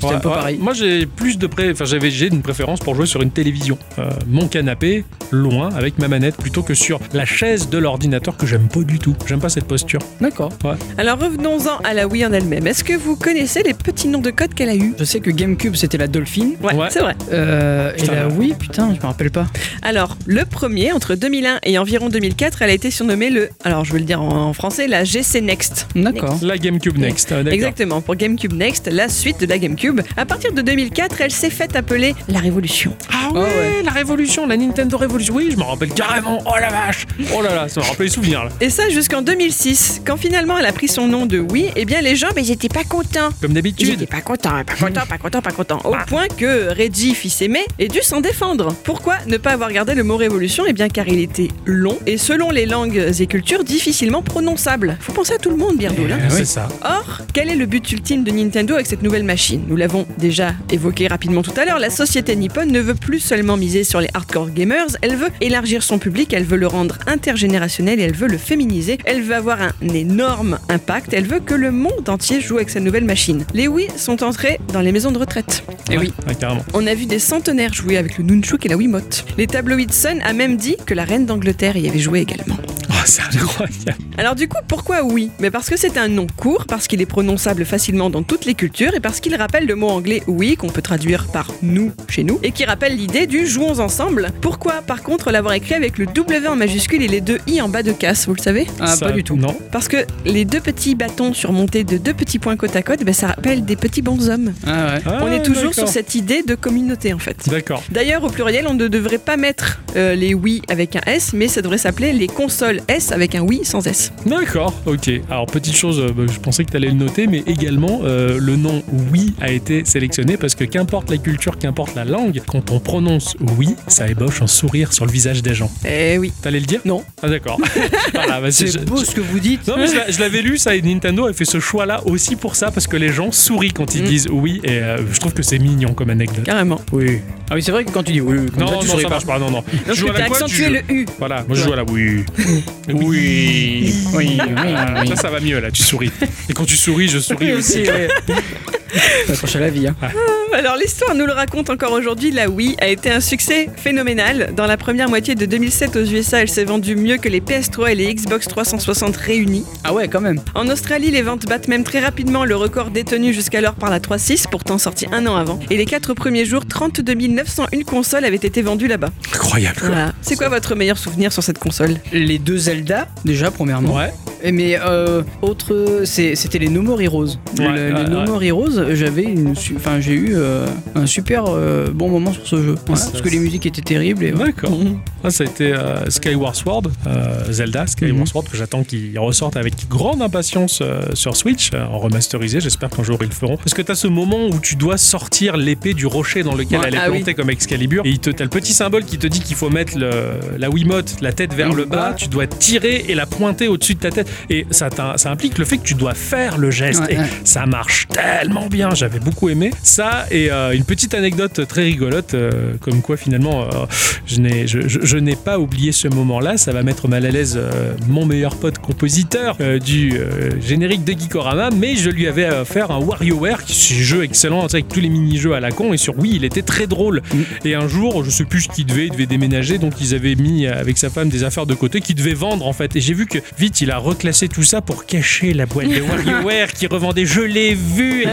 C'était un peu Ouais, pareil. Moi, j'ai plus de pré... enfin, j'avais j'ai une préférence pour jouer sur une télévision, Euh, mon canapé, loin, avec ma manette, plutôt que sur la chaise de l'ordinateur que j'aime pas du tout. J'aime pas cette posture. D'accord. Alors revenons-en à la Wii en elle-même. Est-ce que vous connaissez les petits noms de code qu'elle a eu? Je sais que GameCube c'était la Dolphin. Ouais, Ouais. c'est vrai. Euh, et la. Wii, putain, je me rappelle pas. Alors, le premier, entre 2001 et environ 2004, elle a été surnommée le, alors je vais le dire en, en français, la GC Next. D'accord. La GameCube Next. ah. Exactement, pour GameCube Next, la suite de la GameCube. À partir de 2004, elle s'est faite appeler la Révolution. Ah Ah ouais, ouais. la Révolution, la Nintendo Révolution. Oui, je me rappelle carrément. Oh la vache. Oh là là, ça me rappelle les souvenirs là. Et ça jusqu'en 2006, quand finalement elle a pris son nom de Wii, eh bien les gens, ben, ils étaient pas contents. Comme Ils d'habitude. étaient pas contents, pas contents, pas contents, pas contents. Au point que Reggie, fils aimé, ait dû s'en défendre. Pourquoi ne pas avoir gardé le mot révolution? Eh bien car il était long et selon les langues et cultures difficilement prononçable. Faut penser à tout le monde, hein. Eh, C'est ça. Or, quel est le but ultime de Nintendo avec cette nouvelle machine? Nous l'avons déjà évoqué rapidement tout à l'heure, la société Nippon ne veut plus seulement miser sur les hardcore gamers, elle veut élargir son public, elle veut le rendre intergénérationnel et elle veut le féminiser, elle veut avoir un énorme impact, elle veut que le monde entier joue avec sa nouvelle machine. Les Wii sont entrés dans les maisons de retraite. Et Ouais, oui, ouais, carrément. on a vu des centenaires jouer avec le Nunchuk et la Wiimote. Les tabloïds Sun a même dit que la reine d'Angleterre y avait joué également. Oh, c'est incroyable. Alors du coup, pourquoi oui? Mais parce que c'est un nom court, parce qu'il est prononçable facilement dans toutes les cultures et parce qu'il rappelle le mot anglais oui qu'on peut traduire par nous chez nous et qui rappelle l'idée du jouons ensemble. Pourquoi par contre l'avoir écrit avec le W en majuscule et les deux i en bas de casse, vous le savez? Ah, Ça, pas du tout. Non. Parce que les deux petits bâtons surmontés de deux petits points côte à côte, ben, ça rappelle des petits bonshommes. Ah ouais. Ah, On est toujours sur cette idée de communauté en fait. D'accord. D'ailleurs, au pluriel, on ne devrait pas mettre euh, les oui avec un S, mais ça devrait s'appeler les consoles S S avec un oui sans S. D'accord, ok. Alors, petite chose, euh, bah, je pensais que tu allais le noter, mais également, euh, le nom oui a été sélectionné parce que qu'importe la culture, qu'importe la langue, quand on prononce oui, ça ébauche un sourire sur le visage des gens. Eh oui. T'allais le dire? Non. Ah, d'accord. Voilà, bah, C'est je- beau je- ce que vous dites. Non, mais je l'a- je l'avais lu, ça, et Nintendo a fait ce choix-là aussi pour ça, parce que les gens sourient quand ils Mm. disent oui, et euh, je trouve que c'est mignon comme anecdote. Carrément. Oui. Ah oui, c'est vrai que quand tu dis oui, comme Non, ça, non, tu ça souris pas. marche pas, non, non. Donc Je joue à tu la quoi, tu le U. Voilà, moi je joue à la oui. Oui. Oui, oui. Ça, ça va mieux là, tu souris. Et quand tu souris, je souris aussi. accroche à la vie. Hein. Alors l'histoire nous le raconte encore aujourd'hui, la Wii a été un succès phénoménal. Dans la première moitié de 2007 aux USA, elle s'est vendue mieux que les PS3 et les Xbox 360 réunis. Ah ouais, quand même. En Australie, les ventes battent même très rapidement le record détenu jusqu'alors par la 3.6, pourtant sorti un an avant. Et les quatre premiers jours, 32 901 consoles avaient été vendues là-bas. Incroyable. quoi. Voilà. C'est quoi votre meilleur souvenir sur cette console? Les deux Zelda, déjà, premièrement. Ouais. Et Mais euh, autre, c'était les No More Heroes. Ouais, Le- ouais, les No. More Heroes, j'avais une, enfin j'ai eu euh, un super euh, bon moment sur ce jeu. Voilà, parce que les musiques étaient terribles. Et, D'accord. Mhm. Ah, ça a été euh, Skyward Sword, Zelda Skyward Mhm. Sword, que j'attends qu'il ressorte avec grande impatience sur Switch, en remasterisé. J'espère qu'un jour ils le feront. Parce que tu as ce moment où tu dois sortir l'épée du rocher dans lequel Ouais. elle est Ah oui. plantée comme Excalibur. Et te, t'as le petit symbole qui te dit qu'il faut mettre le, la Wiimote, la tête vers le bas. Tu dois tirer et la pointer au-dessus de ta tête. Et ça, ça implique le fait que tu dois faire le geste. Ouais, et ouais. ça marche tellement bien. J'avais beaucoup aimé ça. Et euh, une petite anecdote très rigolote, euh, comme quoi finalement, euh, je n'ai je, je- je n'ai pas oublié ce moment-là. Ça va mettre mal à l'aise mon meilleur pote compositeur du générique de Geekorama, mais je lui avais offert un WarioWare, qui c'est un jeu excellent avec tous les mini-jeux à la con. Et sur Wii, il était très drôle. Et un jour, je sais plus ce qu'il devait, il devait déménager, donc ils avaient mis avec sa femme des affaires de côté qu'il devait vendre en fait. Et j'ai vu que vite, il a reclassé tout ça pour cacher la boîte de WarioWare qui revendait. Je l'ai vu,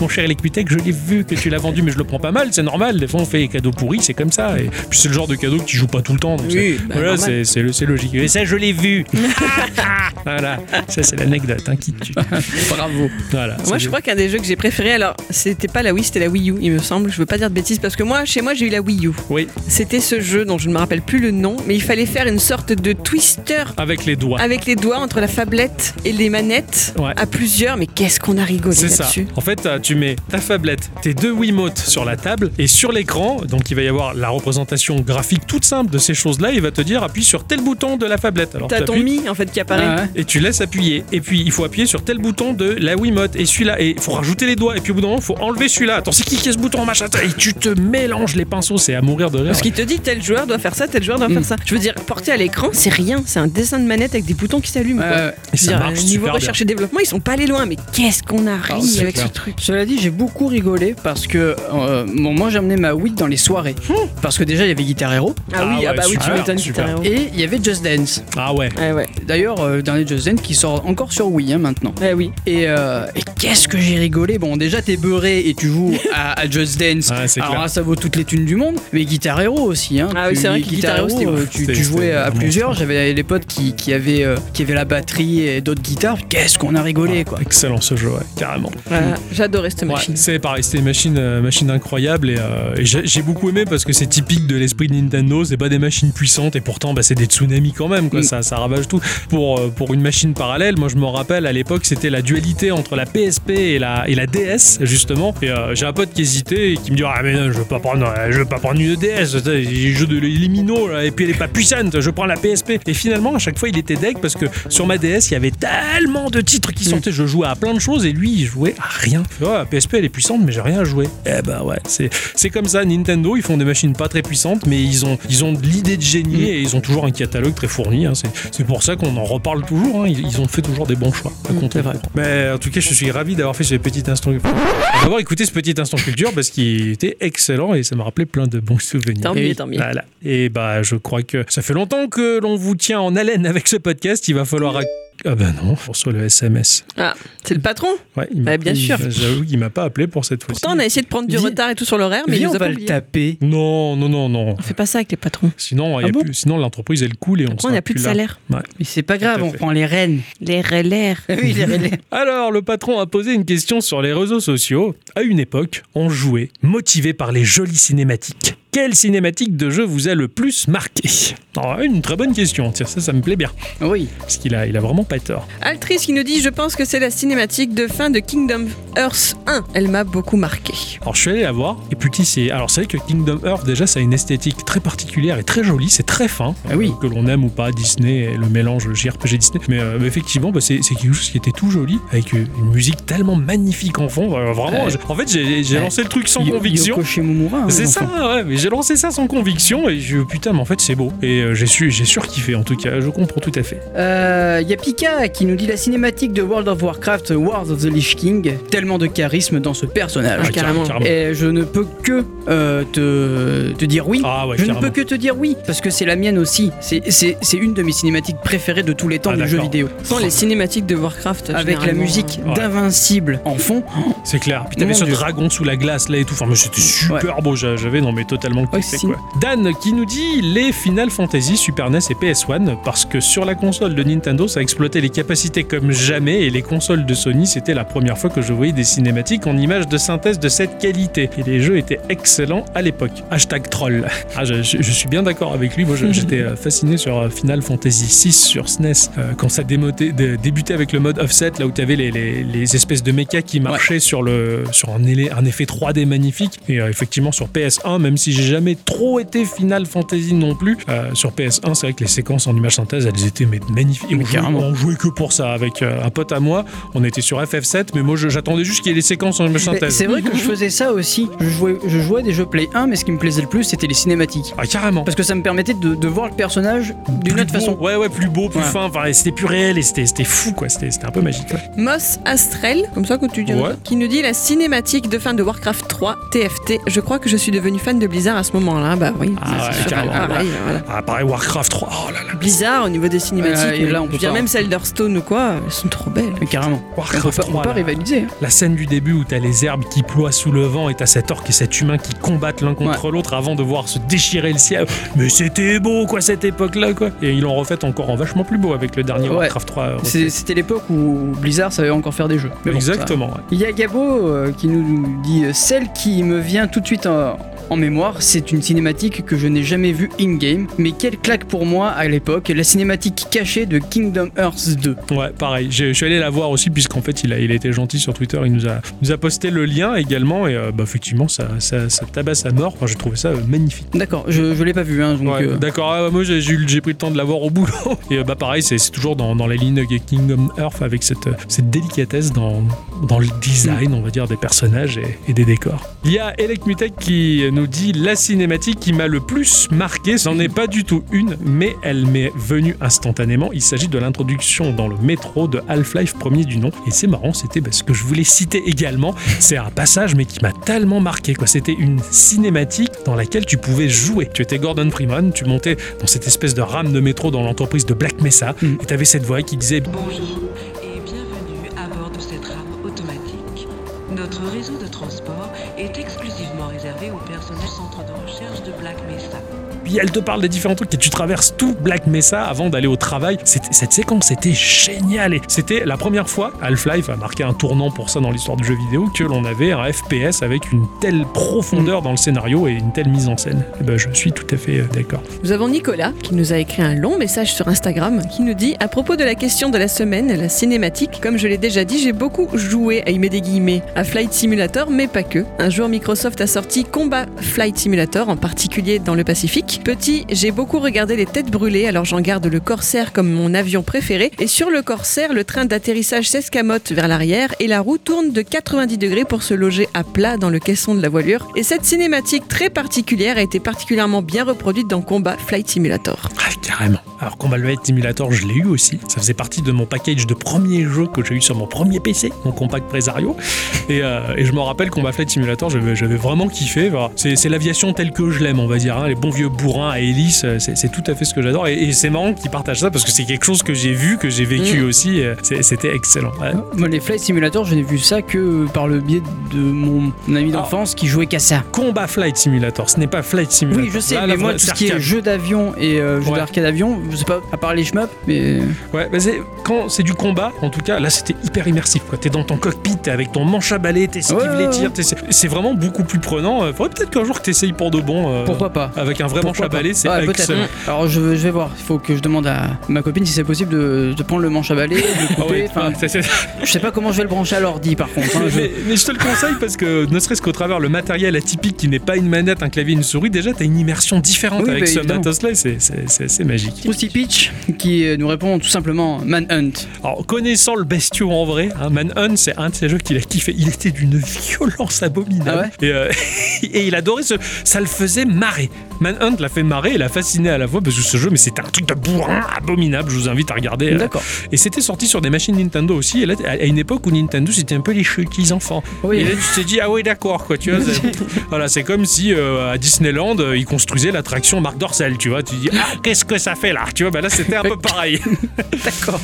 mon cher Electutech, je l'ai vu que tu l'as vendu, mais je le prends pas mal, c'est normal. Des fois, on fait des cadeaux pourris, c'est comme ça. Et puis c'est le genre de cadeau que tu joues pas tout le temps. Donc Oui, c'est- bah, voilà, c'est logique. Et ça, je l'ai vu. voilà, ça c'est l'anecdote hein, qui tue. Bravo. Voilà. Moi, je crois qu'un des jeux que j'ai préféré, alors, c'était pas la Wii, c'était la Wii U, il me semble. Je veux pas dire de bêtises parce que moi, chez moi, j'ai eu la Wii U. Oui, C'était ce jeu dont je ne me rappelle plus le nom, mais il fallait faire une sorte de twister avec les doigts. avec les doigts entre la fablette et les manettes Ouais. à plusieurs. Mais qu'est-ce qu'on a rigolé C'est ça. là-dessus En fait, euh, tu mets ta tablette, tes deux Wiimotes sur la table et sur l'écran, donc il va y avoir la représentation graphique toute simple de ces choses-là. Il va te dire appuie sur tel bouton de la tablette. Alors T'as ton mi en fait qui apparaît. Ah ouais. Et tu laisses appuyer. Et puis il faut appuyer sur tel bouton de la Wiimote et celui-là. Et il faut rajouter les doigts. Et puis au bout d'un moment, il faut enlever celui-là. Attends, c'est qui qui a ce bouton machin Et tu te mélanges les pinceaux. C'est à mourir de rire. Parce qu'il te dit tel joueur doit faire ça, tel joueur doit Mm. faire ça. Je veux dire, porté à l'écran, c'est rien. C'est un dessin de manette avec des boutons qui s'allument. Ouais. Et ça dire, marche niveau super recherche et développement, ils sont pas allés loin. Mais qu'est-ce qu'on a Ah, ri avec clair. ce truc Cela dit, j'ai beaucoup rigolé parce que euh, bon, moi j'ai emmené ma Wii dans les soirées. Parce que déjà il y avait Guitar Hero Ah, Ah oui, ah ouais, bah oui, tu m'étonnes. Guitar Hero. et il y avait Just Dance. Ah ouais. Ouais, ouais. D'ailleurs, euh, le dernier Just Dance qui sort encore sur Wii hein, maintenant. Ouais, oui. Et, euh, et qu'est-ce que j'ai rigolé Bon, déjà t'es beurré et tu joues à, à Just Dance. C'est Alors clair. là, ça vaut toutes les thunes du monde. Mais Guitar Hero aussi. Hein. Ah oui, c'est vrai que Guitar Hero, c'était ouf. tu, tu jouais à plusieurs. J'avais des potes qui, qui, avaient, euh, qui avaient la batterie et d'autres guitares. Qu'est-ce qu'on a rigolé quoi. Excellent ce jeu, ouais, carrément. Voilà, J'adorais cette Ouais, machine. c'est pareil, c'était une machine, euh, machine incroyable et, euh, et j'ai beaucoup aimé parce que c'est typique de l'esprit de Nintendo, c'est pas des machines puissantes et pourtant bah, c'est des tsunamis quand même, quoi, Mm. ça, ça ravage tout. Pour, pour une machine parallèle, moi je me rappelle à l'époque c'était la dualité entre la PSP et la, et la DS justement et euh, j'ai un pote qui hésitait et qui me dit ah mais non je veux pas prendre, euh, je veux pas prendre une DS, les jeux de les minots là, et puis elle est pas puissante, je prends la PSP et finalement à chaque fois il était deg parce que sur ma DS il y avait tellement de titres qui sortaient, je jouais à plein de choses et lui il jouait à rien. Ouais, la PSP elle est puissante mais j'ai rien à jouer. Eh ben ouais, c'est comme ça Nintendo, ils font des machines pas très puissantes mais ils ont ils ont de l'idée de génie et ils ont toujours un catalogue très fourni. hein. C'est c'est pour ça qu'on en reparle toujours. Hein. Ils, ils ont fait toujours des bons choix. à Mm, vrai. Mais en tout cas, je suis ravi d'avoir fait ce petit instant. D'avoir écouté ce petit instant culture parce qu'il était excellent et ça m'a rappelé plein de bons souvenirs. Tant mieux, Et- tant mieux. Voilà. Et bah, je crois que ça fait longtemps que l'on vous tient en haleine avec ce podcast. Il va falloir. Ah ben non, on reçoit le SMS. Ah, c'est le patron Ouais, il Ouais, bien il- sûr. J'avoue qu'il m'a pas appelé pour cette fois-ci. Pourtant, on a essayé de prendre du Viens- retard et tout sur l'horaire, mais il nous on a va pas le oublié. taper. Non, non, non, non. On fait pas ça avec les patrons. Sinon, il y a Ah bon plus- sinon l'entreprise elle coule et on Après, on sera n'a plus de là. salaire. Ouais. Mais c'est pas grave, on fait. prend les rênes. Les relais. oui, les relais. Alors, le patron a posé une question sur les réseaux sociaux. À une époque, on jouait, motivé par les jolies cinématiques. Quelle cinématique de jeu vous a le plus marqué Alors, Une très bonne question, tiens, ça, ça me plaît bien. Oui. Parce qu'il a, il a vraiment pas tort. Altrice qui nous dit Je pense que c'est la cinématique de fin de Kingdom Hearts 1. Elle m'a beaucoup marqué. Alors je suis allé la voir, et puis c'est. Alors c'est vrai que Kingdom Earth, déjà, ça a une esthétique très particulière et très jolie, c'est très fin. Ah oui. Euh, Que l'on aime ou pas, Disney, le mélange JRPG Disney. Mais, euh, mais effectivement, bah, c'est quelque chose qui était tout joli, avec euh, une musique tellement magnifique en fond. Vraiment, en fait, j'ai lancé le truc sans conviction. Hein, C'est ça, ouais, mais j'ai lancé ça sans conviction et je putain, mais en fait c'est beau. Et euh, j'ai su, j'ai surkiffé en tout cas, je comprends tout à fait. Euh, y a Pika qui nous dit la cinématique de World of Warcraft Wars of the Lich King. Tellement de charisme dans ce personnage. Ah, carrément. Et je ne peux que euh, te, te dire oui. Ah ouais, je ne peux que te dire oui, parce que c'est la mienne aussi. C'est- C'est c'est une de mes cinématiques préférées de tous les temps Ah, jeux d'accord. vidéo. Sans les cinématiques de Warcraft. Avec la musique Ouais. d'Invincible en fond. C'est clair. Puis t'avais ce Dieu. dragon sous la glace là et tout. Enfin, mais c'était super beau. J'a- J'avais non mais totalement quoi. Dan qui nous dit les Final Fantasy Super NES et PS1 parce que sur la console de Nintendo ça exploitait les capacités comme jamais et les consoles de Sony c'était la première fois que je voyais des cinématiques en images de synthèse de cette qualité et les jeux étaient excellents à l'époque. Hashtag troll. Ah, je, je- je suis bien d'accord avec lui. Moi j'étais euh, fasciné sur euh, Final Fantasy 6 sur SNES euh, quand ça démotait- dé- débutait avec le mode offset là où tu avais les, les- les espèces de mechas qui marchaient sur, le, sur un, effet 3D magnifique. Et euh, effectivement sur PS1, même si j'ai jamais trop été Final Fantasy non plus, euh, sur PS1 c'est vrai que les séquences en image synthèse elles étaient mais, magnifiques. Et Mais on, jouait, carrément. on jouait que pour ça avec euh, un pote à moi. On était sur FF7 mais moi j'attendais juste qu'il y ait les séquences en image synthèse. C'est vrai que je faisais ça aussi. Je jouais, je jouais à des jeux Play 1, mais ce qui me plaisait le plus, c'était les cinématiques. Ah carrément. Parce que ça me permettait de, de voir le personnage d'une autre beau. façon. Ouais, ouais, plus beau, plus Ouais. fin. Enfin, c'était plus réel et c'était c'était fou, quoi. C'était c'était un peu magique. ouais. Moss Astrel, comme ça que tu dis, Ouais. qui nous dit la cinématique de fin de Warcraft 3 TFT. Je crois que je suis devenu fan de Blizzard à ce moment-là. Bah oui, Ah ouais, sûr, pareil, voilà. Ah, pareil, Warcraft 3. Oh là là. Blizzard au niveau des cinématiques. Euh, et là, on je peut pas. même Elderstone ou quoi, elles sont trop belles. Mais carrément. On peut Warcraft pas, on 3. peut pas rivaliser. hein. La scène du début où t'as les herbes qui ploient sous le vent et t'as cet orc et cet humain qui combattent l'un contre l'autre avant de voir se déchirer le ciel. Mais c'était beau, quoi, cette époque-là, quoi. Et ils l'ont refait encore en vachement plus beau avec le dernier Ouais. Warcraft 3. euh, C'était l'époque où Blizzard savait encore faire des jeux. Mais bon, ça- Exactement. ouais. Il y a Gabo euh, qui nous dit euh, celle qui me vient tout de suite en, en mémoire, c'est une cinématique que je n'ai jamais vue in-game, mais quelle claque pour moi à l'époque, la cinématique cachée de Kingdom Hearts 2. Ouais, pareil. Je suis allé la voir aussi, puisqu'en fait, il a, il a été gentil sur Twitter. Il nous a, nous a posté le lien également. Et euh, bah, effectivement, ça, ça, ça tabasse à mort. Enfin, j'ai trouvé ça euh, magnifique. D'accord, je, je l'ai pas vu, hein, donc Ouais, euh, D'accord, ah, moi j'ai j'ai pris le temps de la voir au boulot. Et bah pareil, c'est c'est toujours dans, dans la ligne de Kingdom Earth avec cette, cette délicatesse dans, dans le design, on va dire, des personnages et, et des décors. Il y a Elec Mutek qui nous dit la cinématique qui m'a le plus marqué, c'en est pas du tout une, mais elle m'est venue instantanément. Il s'agit de l'introduction dans le métro de Half-Life premier du nom. Et c'est marrant, c'était ce que je voulais citer également. C'est un passage, mais qui m'a tellement marqué. quoi. C'était une cinématique dans laquelle tu pouvais jouer. Tu étais Gordon Freeman, tu montais dans cette espèce de rame de métro dans l'entreprise de Black Mesa, Mhm. et tu avais cette voix qui disait Bonjour Notre réseau de transport est exclusivement Puis elle te parle des différents trucs et tu traverses tout Black Mesa avant d'aller au travail. Cette séquence était géniale et c'était la première fois, Half-Life a marqué un tournant pour ça dans l'histoire du jeu vidéo, que l'on avait un FPS avec une telle profondeur dans le scénario et une telle mise en scène. Et ben, je suis tout à fait euh, d'accord. Nous avons Nicolas qui nous a écrit un long message sur Instagram qui nous dit à propos de la question de la semaine, la cinématique, comme je l'ai déjà dit, j'ai beaucoup joué à y mettre des guillemets à Flight Simulator, mais pas que. Un jour, Microsoft a sorti Combat Flight Simulator, en particulier dans le Pacifique. Petit, j'ai beaucoup regardé les têtes brûlées, alors j'en garde le Corsair comme mon avion préféré. Et sur le Corsair, le train d'atterrissage s'escamote vers l'arrière et la roue tourne de 90 degrés pour se loger à plat dans le caisson de la voilure. Et cette cinématique très particulière a été particulièrement bien reproduite dans Combat Flight Simulator. Ah, carrément. Alors, Combat Flight Simulator, je l'ai eu aussi. Ça faisait partie de mon package de premier jeu que j'ai eu sur mon premier PC, mon compact Presario. Et, euh, et je me rappelle, Combat Flight Simulator, j'avais vraiment kiffé. C'est l'aviation telle que je l'aime, on va dire. hein. Les bons vieux bourrins à hélice, euh, c'est tout à fait ce que j'adore. Et, et c'est marrant qu'ils partagent ça parce que c'est quelque chose que j'ai vu, que j'ai vécu Mm. aussi. euh, C'était excellent. Ouais. Moi, les Flight Simulator, je n'ai vu ça que par le biais de mon ami d'enfance qui jouait qu'à ça. Combat Flight Simulator, ce n'est pas Flight Simulator. Oui, je sais, Là, mais moi, tout ce qui est jeu d'avion et euh, jeu Ouais. d'arcade avion, je sais pas, à part les shmups, mais. Ouais, bah quand c'est du combat, en tout cas, là c'était hyper immersif. Quoi. T'es dans ton cockpit, t'es avec ton manche à balai, t'esquives Ouais, les tirs. t'essaies- C'est vraiment beaucoup plus prenant. Euh, Faudrait peut-être qu'un jour que t'essayes pour de bon. euh, Pourquoi pas Avec un vrai manche à balai, c'est Ouais, excellent. Alors je, je vais voir, il faut que je demande à ma copine si c'est possible de, de prendre le manche à balai, de Ah couper. ouais, c'est- c'est- je sais pas comment je vais le brancher à l'ordi par contre. hein, je- mais, mais je te le conseille parce que ne serait-ce qu'au travers le matériel atypique qui n'est pas une manette, un clavier, une souris, déjà t'as une immersion différente Oui, avec bah, ce matos-là c'est- magique. Krusty Peach qui euh, nous répond tout simplement Manhunt. Alors, connaissant le bestiau en vrai, hein, Manhunt, c'est un de ces jeux qu'il a kiffé. Il était d'une violence abominable. Ah et, euh, et il adorait ce. Ça le faisait marrer. Manhunt l'a fait marrer et l'a fasciné à la fois parce que ce jeu, mais c'était un truc de bourrin abominable. Je vous invite à regarder. euh. D'accord. Et c'était sorti sur des machines Nintendo aussi. Et là, à à une époque où Nintendo, c'était un peu les chutis enfants. Oui. Et là, tu t'es dit, ah oui, d'accord, quoi. Tu vois, voilà, c'est comme si euh, à Disneyland, euh, ils construisaient l'attraction Marc Dorcel. Tu vois, tu dis, ah, qu'est-ce que ça fait là Tu vois, bah là, c'était un peu pareil. D'accord.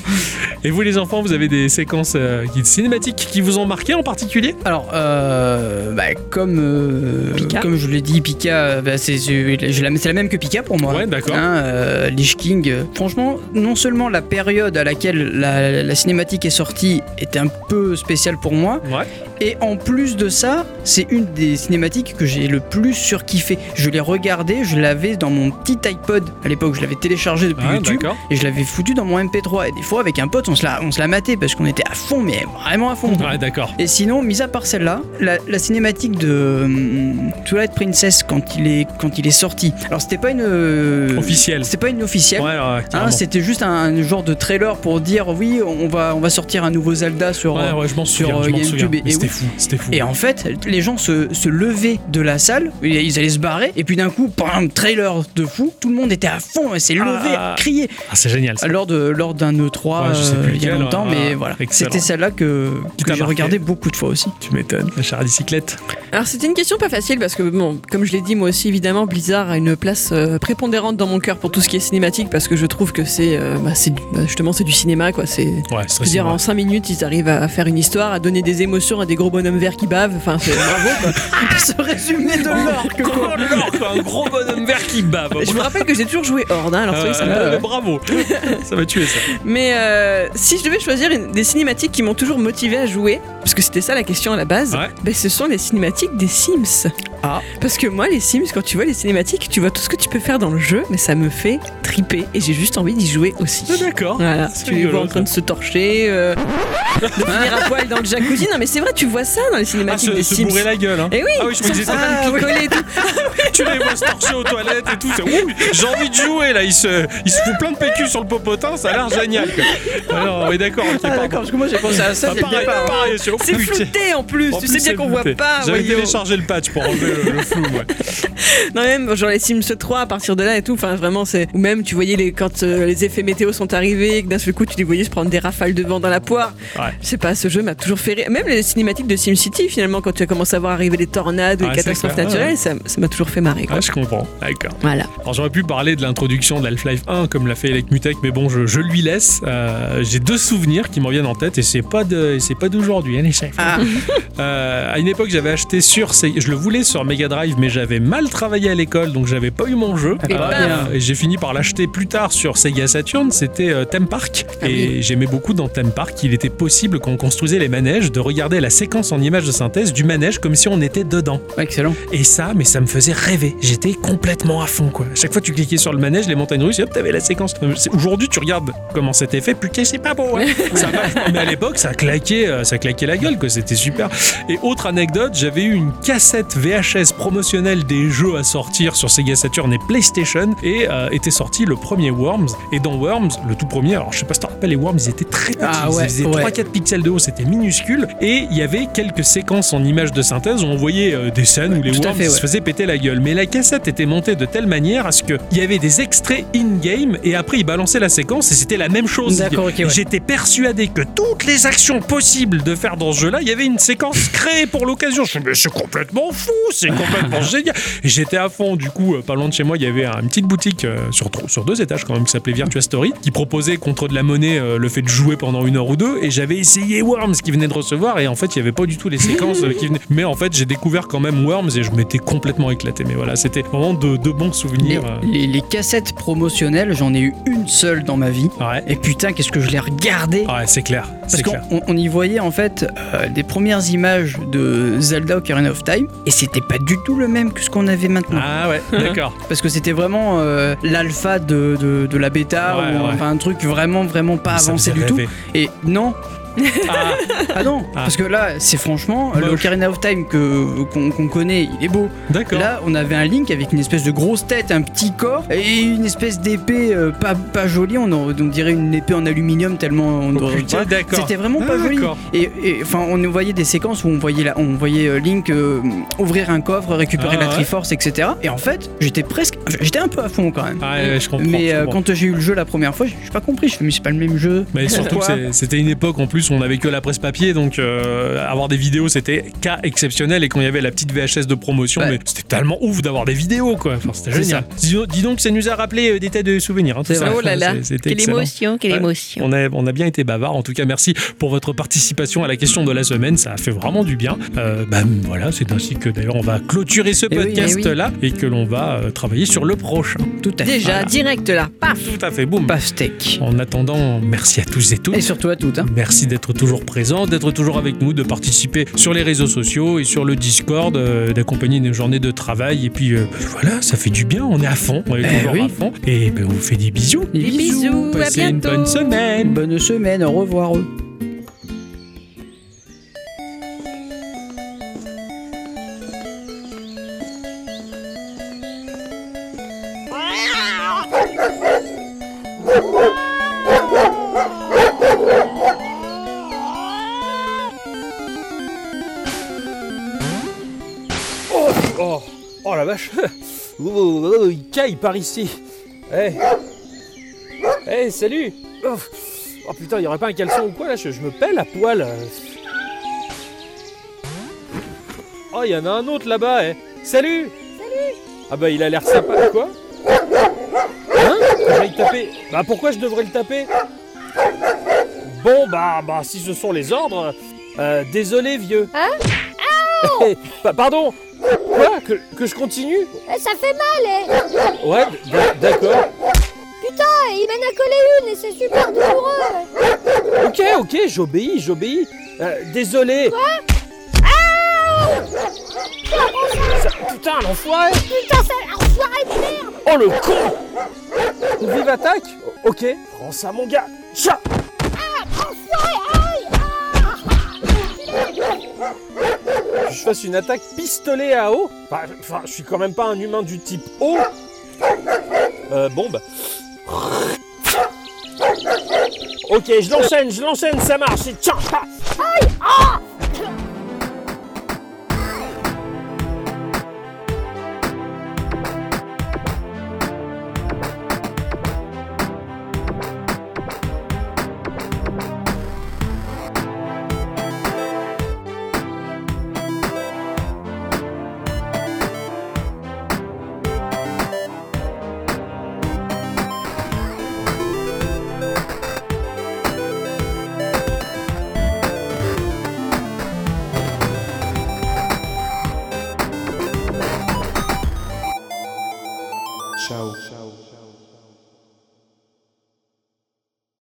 Et vous les enfants, vous avez des séquences euh, cinématiques qui vous ont marqué en particulier? Alors, euh, bah, comme, euh, comme je l'ai dit, Pika, bah, c'est la- c'est la même que Pika pour moi. Ouais, d'accord. Hein, euh, Lich King, euh, franchement, non seulement la période à laquelle la, la cinématique est sortie était un peu spéciale pour moi, Ouais. et en plus de ça, c'est une des cinématiques que j'ai le plus surkiffé. Je l'ai regardé, je l'avais dans mon petit iPod à l'époque, je l'avais téléchargé depuis Ah, YouTube. Et je l'avais foutu dans mon MP3. Et des fois, avec un pote, on se la, on se la matait parce qu'on était à fond, mais vraiment à fond. Ouais, d'accord. Et sinon, mis à part celle-là, la, la cinématique de hum, Twilight Princess quand il est quand il est sorti. Alors c'était pas une euh, Officiel. C'était pas une officielle. Ouais, ouais, Hein, carrément. c'était juste un, genre de trailer pour dire oui, on va on va sortir un nouveau Zelda sur Ouais, ouais, je m'en sur, souviens. euh, GameCube et- C'était fou. C'était fou. et en fait, les gens se, se levaient de la salle, ils allaient se barrer, et puis d'un coup, un trailer de fou, tout le monde était à fond, et s'est levé, Ah. crié. Ah, c'est génial. Ça. Lors de lors d'un E3 Ouais, je sais euh, plus il y a longtemps, ouais. mais voilà. excellent. C'était celle-là que, que j'ai marqué. regardé beaucoup de fois aussi. Tu m'étonnes. La char à bicyclette. Alors c'était une question pas facile parce que bon, comme je l'ai dit moi aussi évidemment Blizzard a une place euh, prépondérante dans mon cœur pour tout ce qui est cinématique parce que je trouve que c'est euh, bah, bah, justement c'est du cinéma quoi. C'est Ouais, je c'est veux dire en 5 minutes ils arrivent à faire une histoire, à donner des émotions à des gros bonhommes verts qui bavent. Enfin c'est bravo quoi. Ce résumé de l'orque, Gros quoi. quoi, un gros bonhomme vert qui bave. Je me rappelle que j'ai toujours joué Horde, hein, alors que ça Euh, parle. bravo. ça va tuer ça. Mais euh, si je devais choisir une- des cinématiques qui m'ont toujours motivé à jouer, parce que c'était ça la question à la base, Ouais. ben, ce sont les cinématiques des Sims. Ah. Parce que moi, les Sims, quand tu vois les cinématiques, tu vois tout ce que tu peux faire dans le jeu, mais ça me fait triper et j'ai juste envie d'y jouer aussi. Ah, D'accord. Voilà, tu les vois en train de se torcher, euh, de finir à poil dans le jacuzzi. Non, mais c'est vrai, tu vois ça dans les Ah, cinématiques se, des se Sims. bourrer la gueule. Hein. Et oui, Ah oui, je me disais ça. Ah, oui. picoler et tout. Tu les vois se torcher aux toilettes et tout. J'ai envie de jouer là. Il se, il se fout plein de PQ sur le popotin. Ça a l'air génial. Quoi. Alors, oui, d'accord. ok, Ah, d'accord, parce que moi j'ai pensé à ça Ah, pareil, pareil, c'est- oh, C'est flouté en plus, En tu plus, sais bien qu'on voit pas. J'avais téléchargé le patch pour enlever le, le flou. Ouais. Non même genre les Sims 3 à partir de là et tout, enfin vraiment c'est ou même tu voyais les quand euh, les effets météo sont arrivés, et que d'un seul coup tu les voyais se prendre des rafales de vent dans la poire. Ouais. Je sais pas, ce jeu m'a toujours fait rire. Même les cinématiques de SimCity finalement quand tu as commencé à voir arriver les tornades ou les catastrophes clair, naturelles, ça m'a toujours fait marrer quoi. Je comprends. D'accord. Voilà. Alors j'aurais pu parler de l'introduction de Half-Life 1 comme l'a fait Elec Mutech, mais bon, je, je lui laisse. Euh, J'ai deux souvenirs qui me reviennent en tête et c'est pas de, c'est pas d'aujourd'hui, hein, les chefs. Ah, Euh, à une époque, j'avais acheté sur, je le voulais sur Mega Drive, mais j'avais mal travaillé à l'école, donc j'avais pas eu mon jeu. Et bien. et j'ai fini par l'acheter plus tard sur Sega Saturn. C'était euh, Theme Park, Ah et j'aimais beaucoup dans Theme Park. Il était possible quand on construisait les manèges de regarder la séquence en image de synthèse du manège comme si on était dedans. excellent. Et ça, mais ça me faisait rêver. J'étais complètement à fond, quoi. À chaque fois, tu cliquais sur le manège, les montagnes russes, et hop, t'avais la séquence. Euh, Aujourd'hui, tu regardes comment c'était fait, putain, c'est pas beau, hein. Ça. Mais à l'époque, ça claquait, euh, ça claquait la gueule, quoi. C'était super. Et autre anecdote, j'avais eu une cassette VHS promotionnelle des jeux à sortir sur Sega Saturn et PlayStation, et euh, était sorti le premier Worms. Et dans Worms, le tout premier, alors je sais pas si tu te rappelles, les Worms, ils étaient très petits. Ah ouais, ils faisaient ouais. 3-4 pixels de haut, c'était minuscule. Et il y avait quelques séquences en images de synthèse où on voyait euh, des scènes où les Worms fait, se faisaient péter la gueule. Mais la cassette était montée de telle manière à ce qu'il y avait des extraits in-game et après ils balançaient la séquence et c'était la même chose. D'accord, ok, ouais. J'étais persuadé que toutes les actions possibles de faire dans ce jeu-là, il y avait une séquence créée pour l'occasion. Je me suis dit, mais c'est complètement fou, c'est complètement génial. Et j'étais à fond, du coup, euh, pas loin de chez moi, il y avait une petite boutique euh, sur, deux étages quand même qui s'appelait Virtua Story, qui proposait contre de la monnaie euh, le fait de jouer pendant une heure ou deux. Et j'avais essayé Worms qui venait de recevoir et en fait, il n'y avait pas du tout les séquences qui venaient. Mais en fait, j'ai découvert quand même Worms et je m'étais complètement éclaté. Mais voilà, c'était vraiment de, de bons souvenirs. les- les cassettes exceptionnelle. J'en ai eu une seule dans ma vie. Ouais. Et putain, qu'est-ce que je l'ai regardé Ouais, c'est clair. Parce qu'on y voyait en fait euh, des premières images de Zelda Ocarina of Time et c'était pas du tout le même que ce qu'on avait maintenant. Ah ouais, d'accord. Parce que c'était vraiment euh, l'alpha de, de, de la bêta, Ouais, ou ouais. enfin un truc vraiment vraiment pas Ça avancé du tout. Et non, Ah, ah non, Ah. parce que là c'est franchement le Moche. Ocarina of Time que qu'on qu'on connaît, il est beau. d'accord. Là, on avait un Link avec une espèce de grosse tête, un petit corps et une espèce d'épée euh, pas, pas jolie. On, en- on dirait une épée en aluminium tellement on Oh, putain, d'accord. C'était vraiment pas Ah, joli. d'accord. Et et, enfin, on voyait des séquences où on voyait, la- on voyait euh, Link euh, ouvrir un coffre, récupérer Ah, la ouais. Triforce, etc. Et en fait, j'étais presque, j'étais un peu à fond quand même. Ah, ouais, je comprends. mais je euh, comprends. quand j'ai eu le jeu la première fois, j'ai j'ai pas compris. Je mais c'est pas le même jeu. Mais surtout que Pourquoi c'est- c'était une époque en plus on avait que la presse papier, donc euh, avoir des vidéos c'était cas exceptionnel. Et quand il y avait la petite VHS de promotion, Ouais. mais c'était tellement ouf d'avoir des vidéos quoi. Enfin, c'était génial. Dis, dis donc, ça nous a rappelé euh, des tas de souvenirs. hein, tout ça. Oh là là, quelle excellent. émotion, quelle Ouais. émotion. On a, on a bien été bavard. En tout cas, merci pour votre participation à la question de la semaine. Ça a fait vraiment du bien. Euh, bah, voilà, c'est ainsi que d'ailleurs on va clôturer ce Eh oui, podcast-là et que l'on va euh, travailler sur le prochain. Tout à fait. Déjà, Voilà. direct là, paf Tout à fait, boum. Pastèque. En attendant, merci à tous et toutes. Et surtout à toutes. Hein. Merci d'être toujours présent, d'être toujours avec nous, de participer sur les réseaux sociaux et sur le Discord, euh, d'accompagner nos journées de travail. Et puis euh, voilà, ça fait du bien, on est à fond, on est Eh toujours oui. à fond. Et ben, on vous fait des bisous. Des bisous, à Passez une bonne semaine. Bonne semaine, au revoir. Vache Oh, oh, oh, Il caille par ici. Eh. Eh, salut. Oh. putain, il y aurait pas un caleçon ou quoi là je, je me pèle à poil. Oh, il y en a un autre là-bas, eh. Salut. Salut. Ah bah il a l'air sympa, quoi? Hein? Que j'aille taper. Bah pourquoi je devrais le taper? Bon bah, bah si ce sont les ordres, euh, désolé vieux. Hein? Pardon Quoi que, que je continue Eh, Ça fait mal, eh Ouais, d- d'accord. Putain, il m'en a collé une et c'est super douloureux Ok, ok, j'obéis, j'obéis. Euh, désolé. Ça- putain, l'enfoiré Putain, ça enfoiré de merde Oh le con Vive attaque Ok, prends ça mon gars. Tcha Je fasse une attaque pistolet à eau Enfin, je suis quand même pas un humain du type eau. Euh, bon bah. Ok, je l'enchaîne, je l'enchaîne, ça marche. Tiens, ah.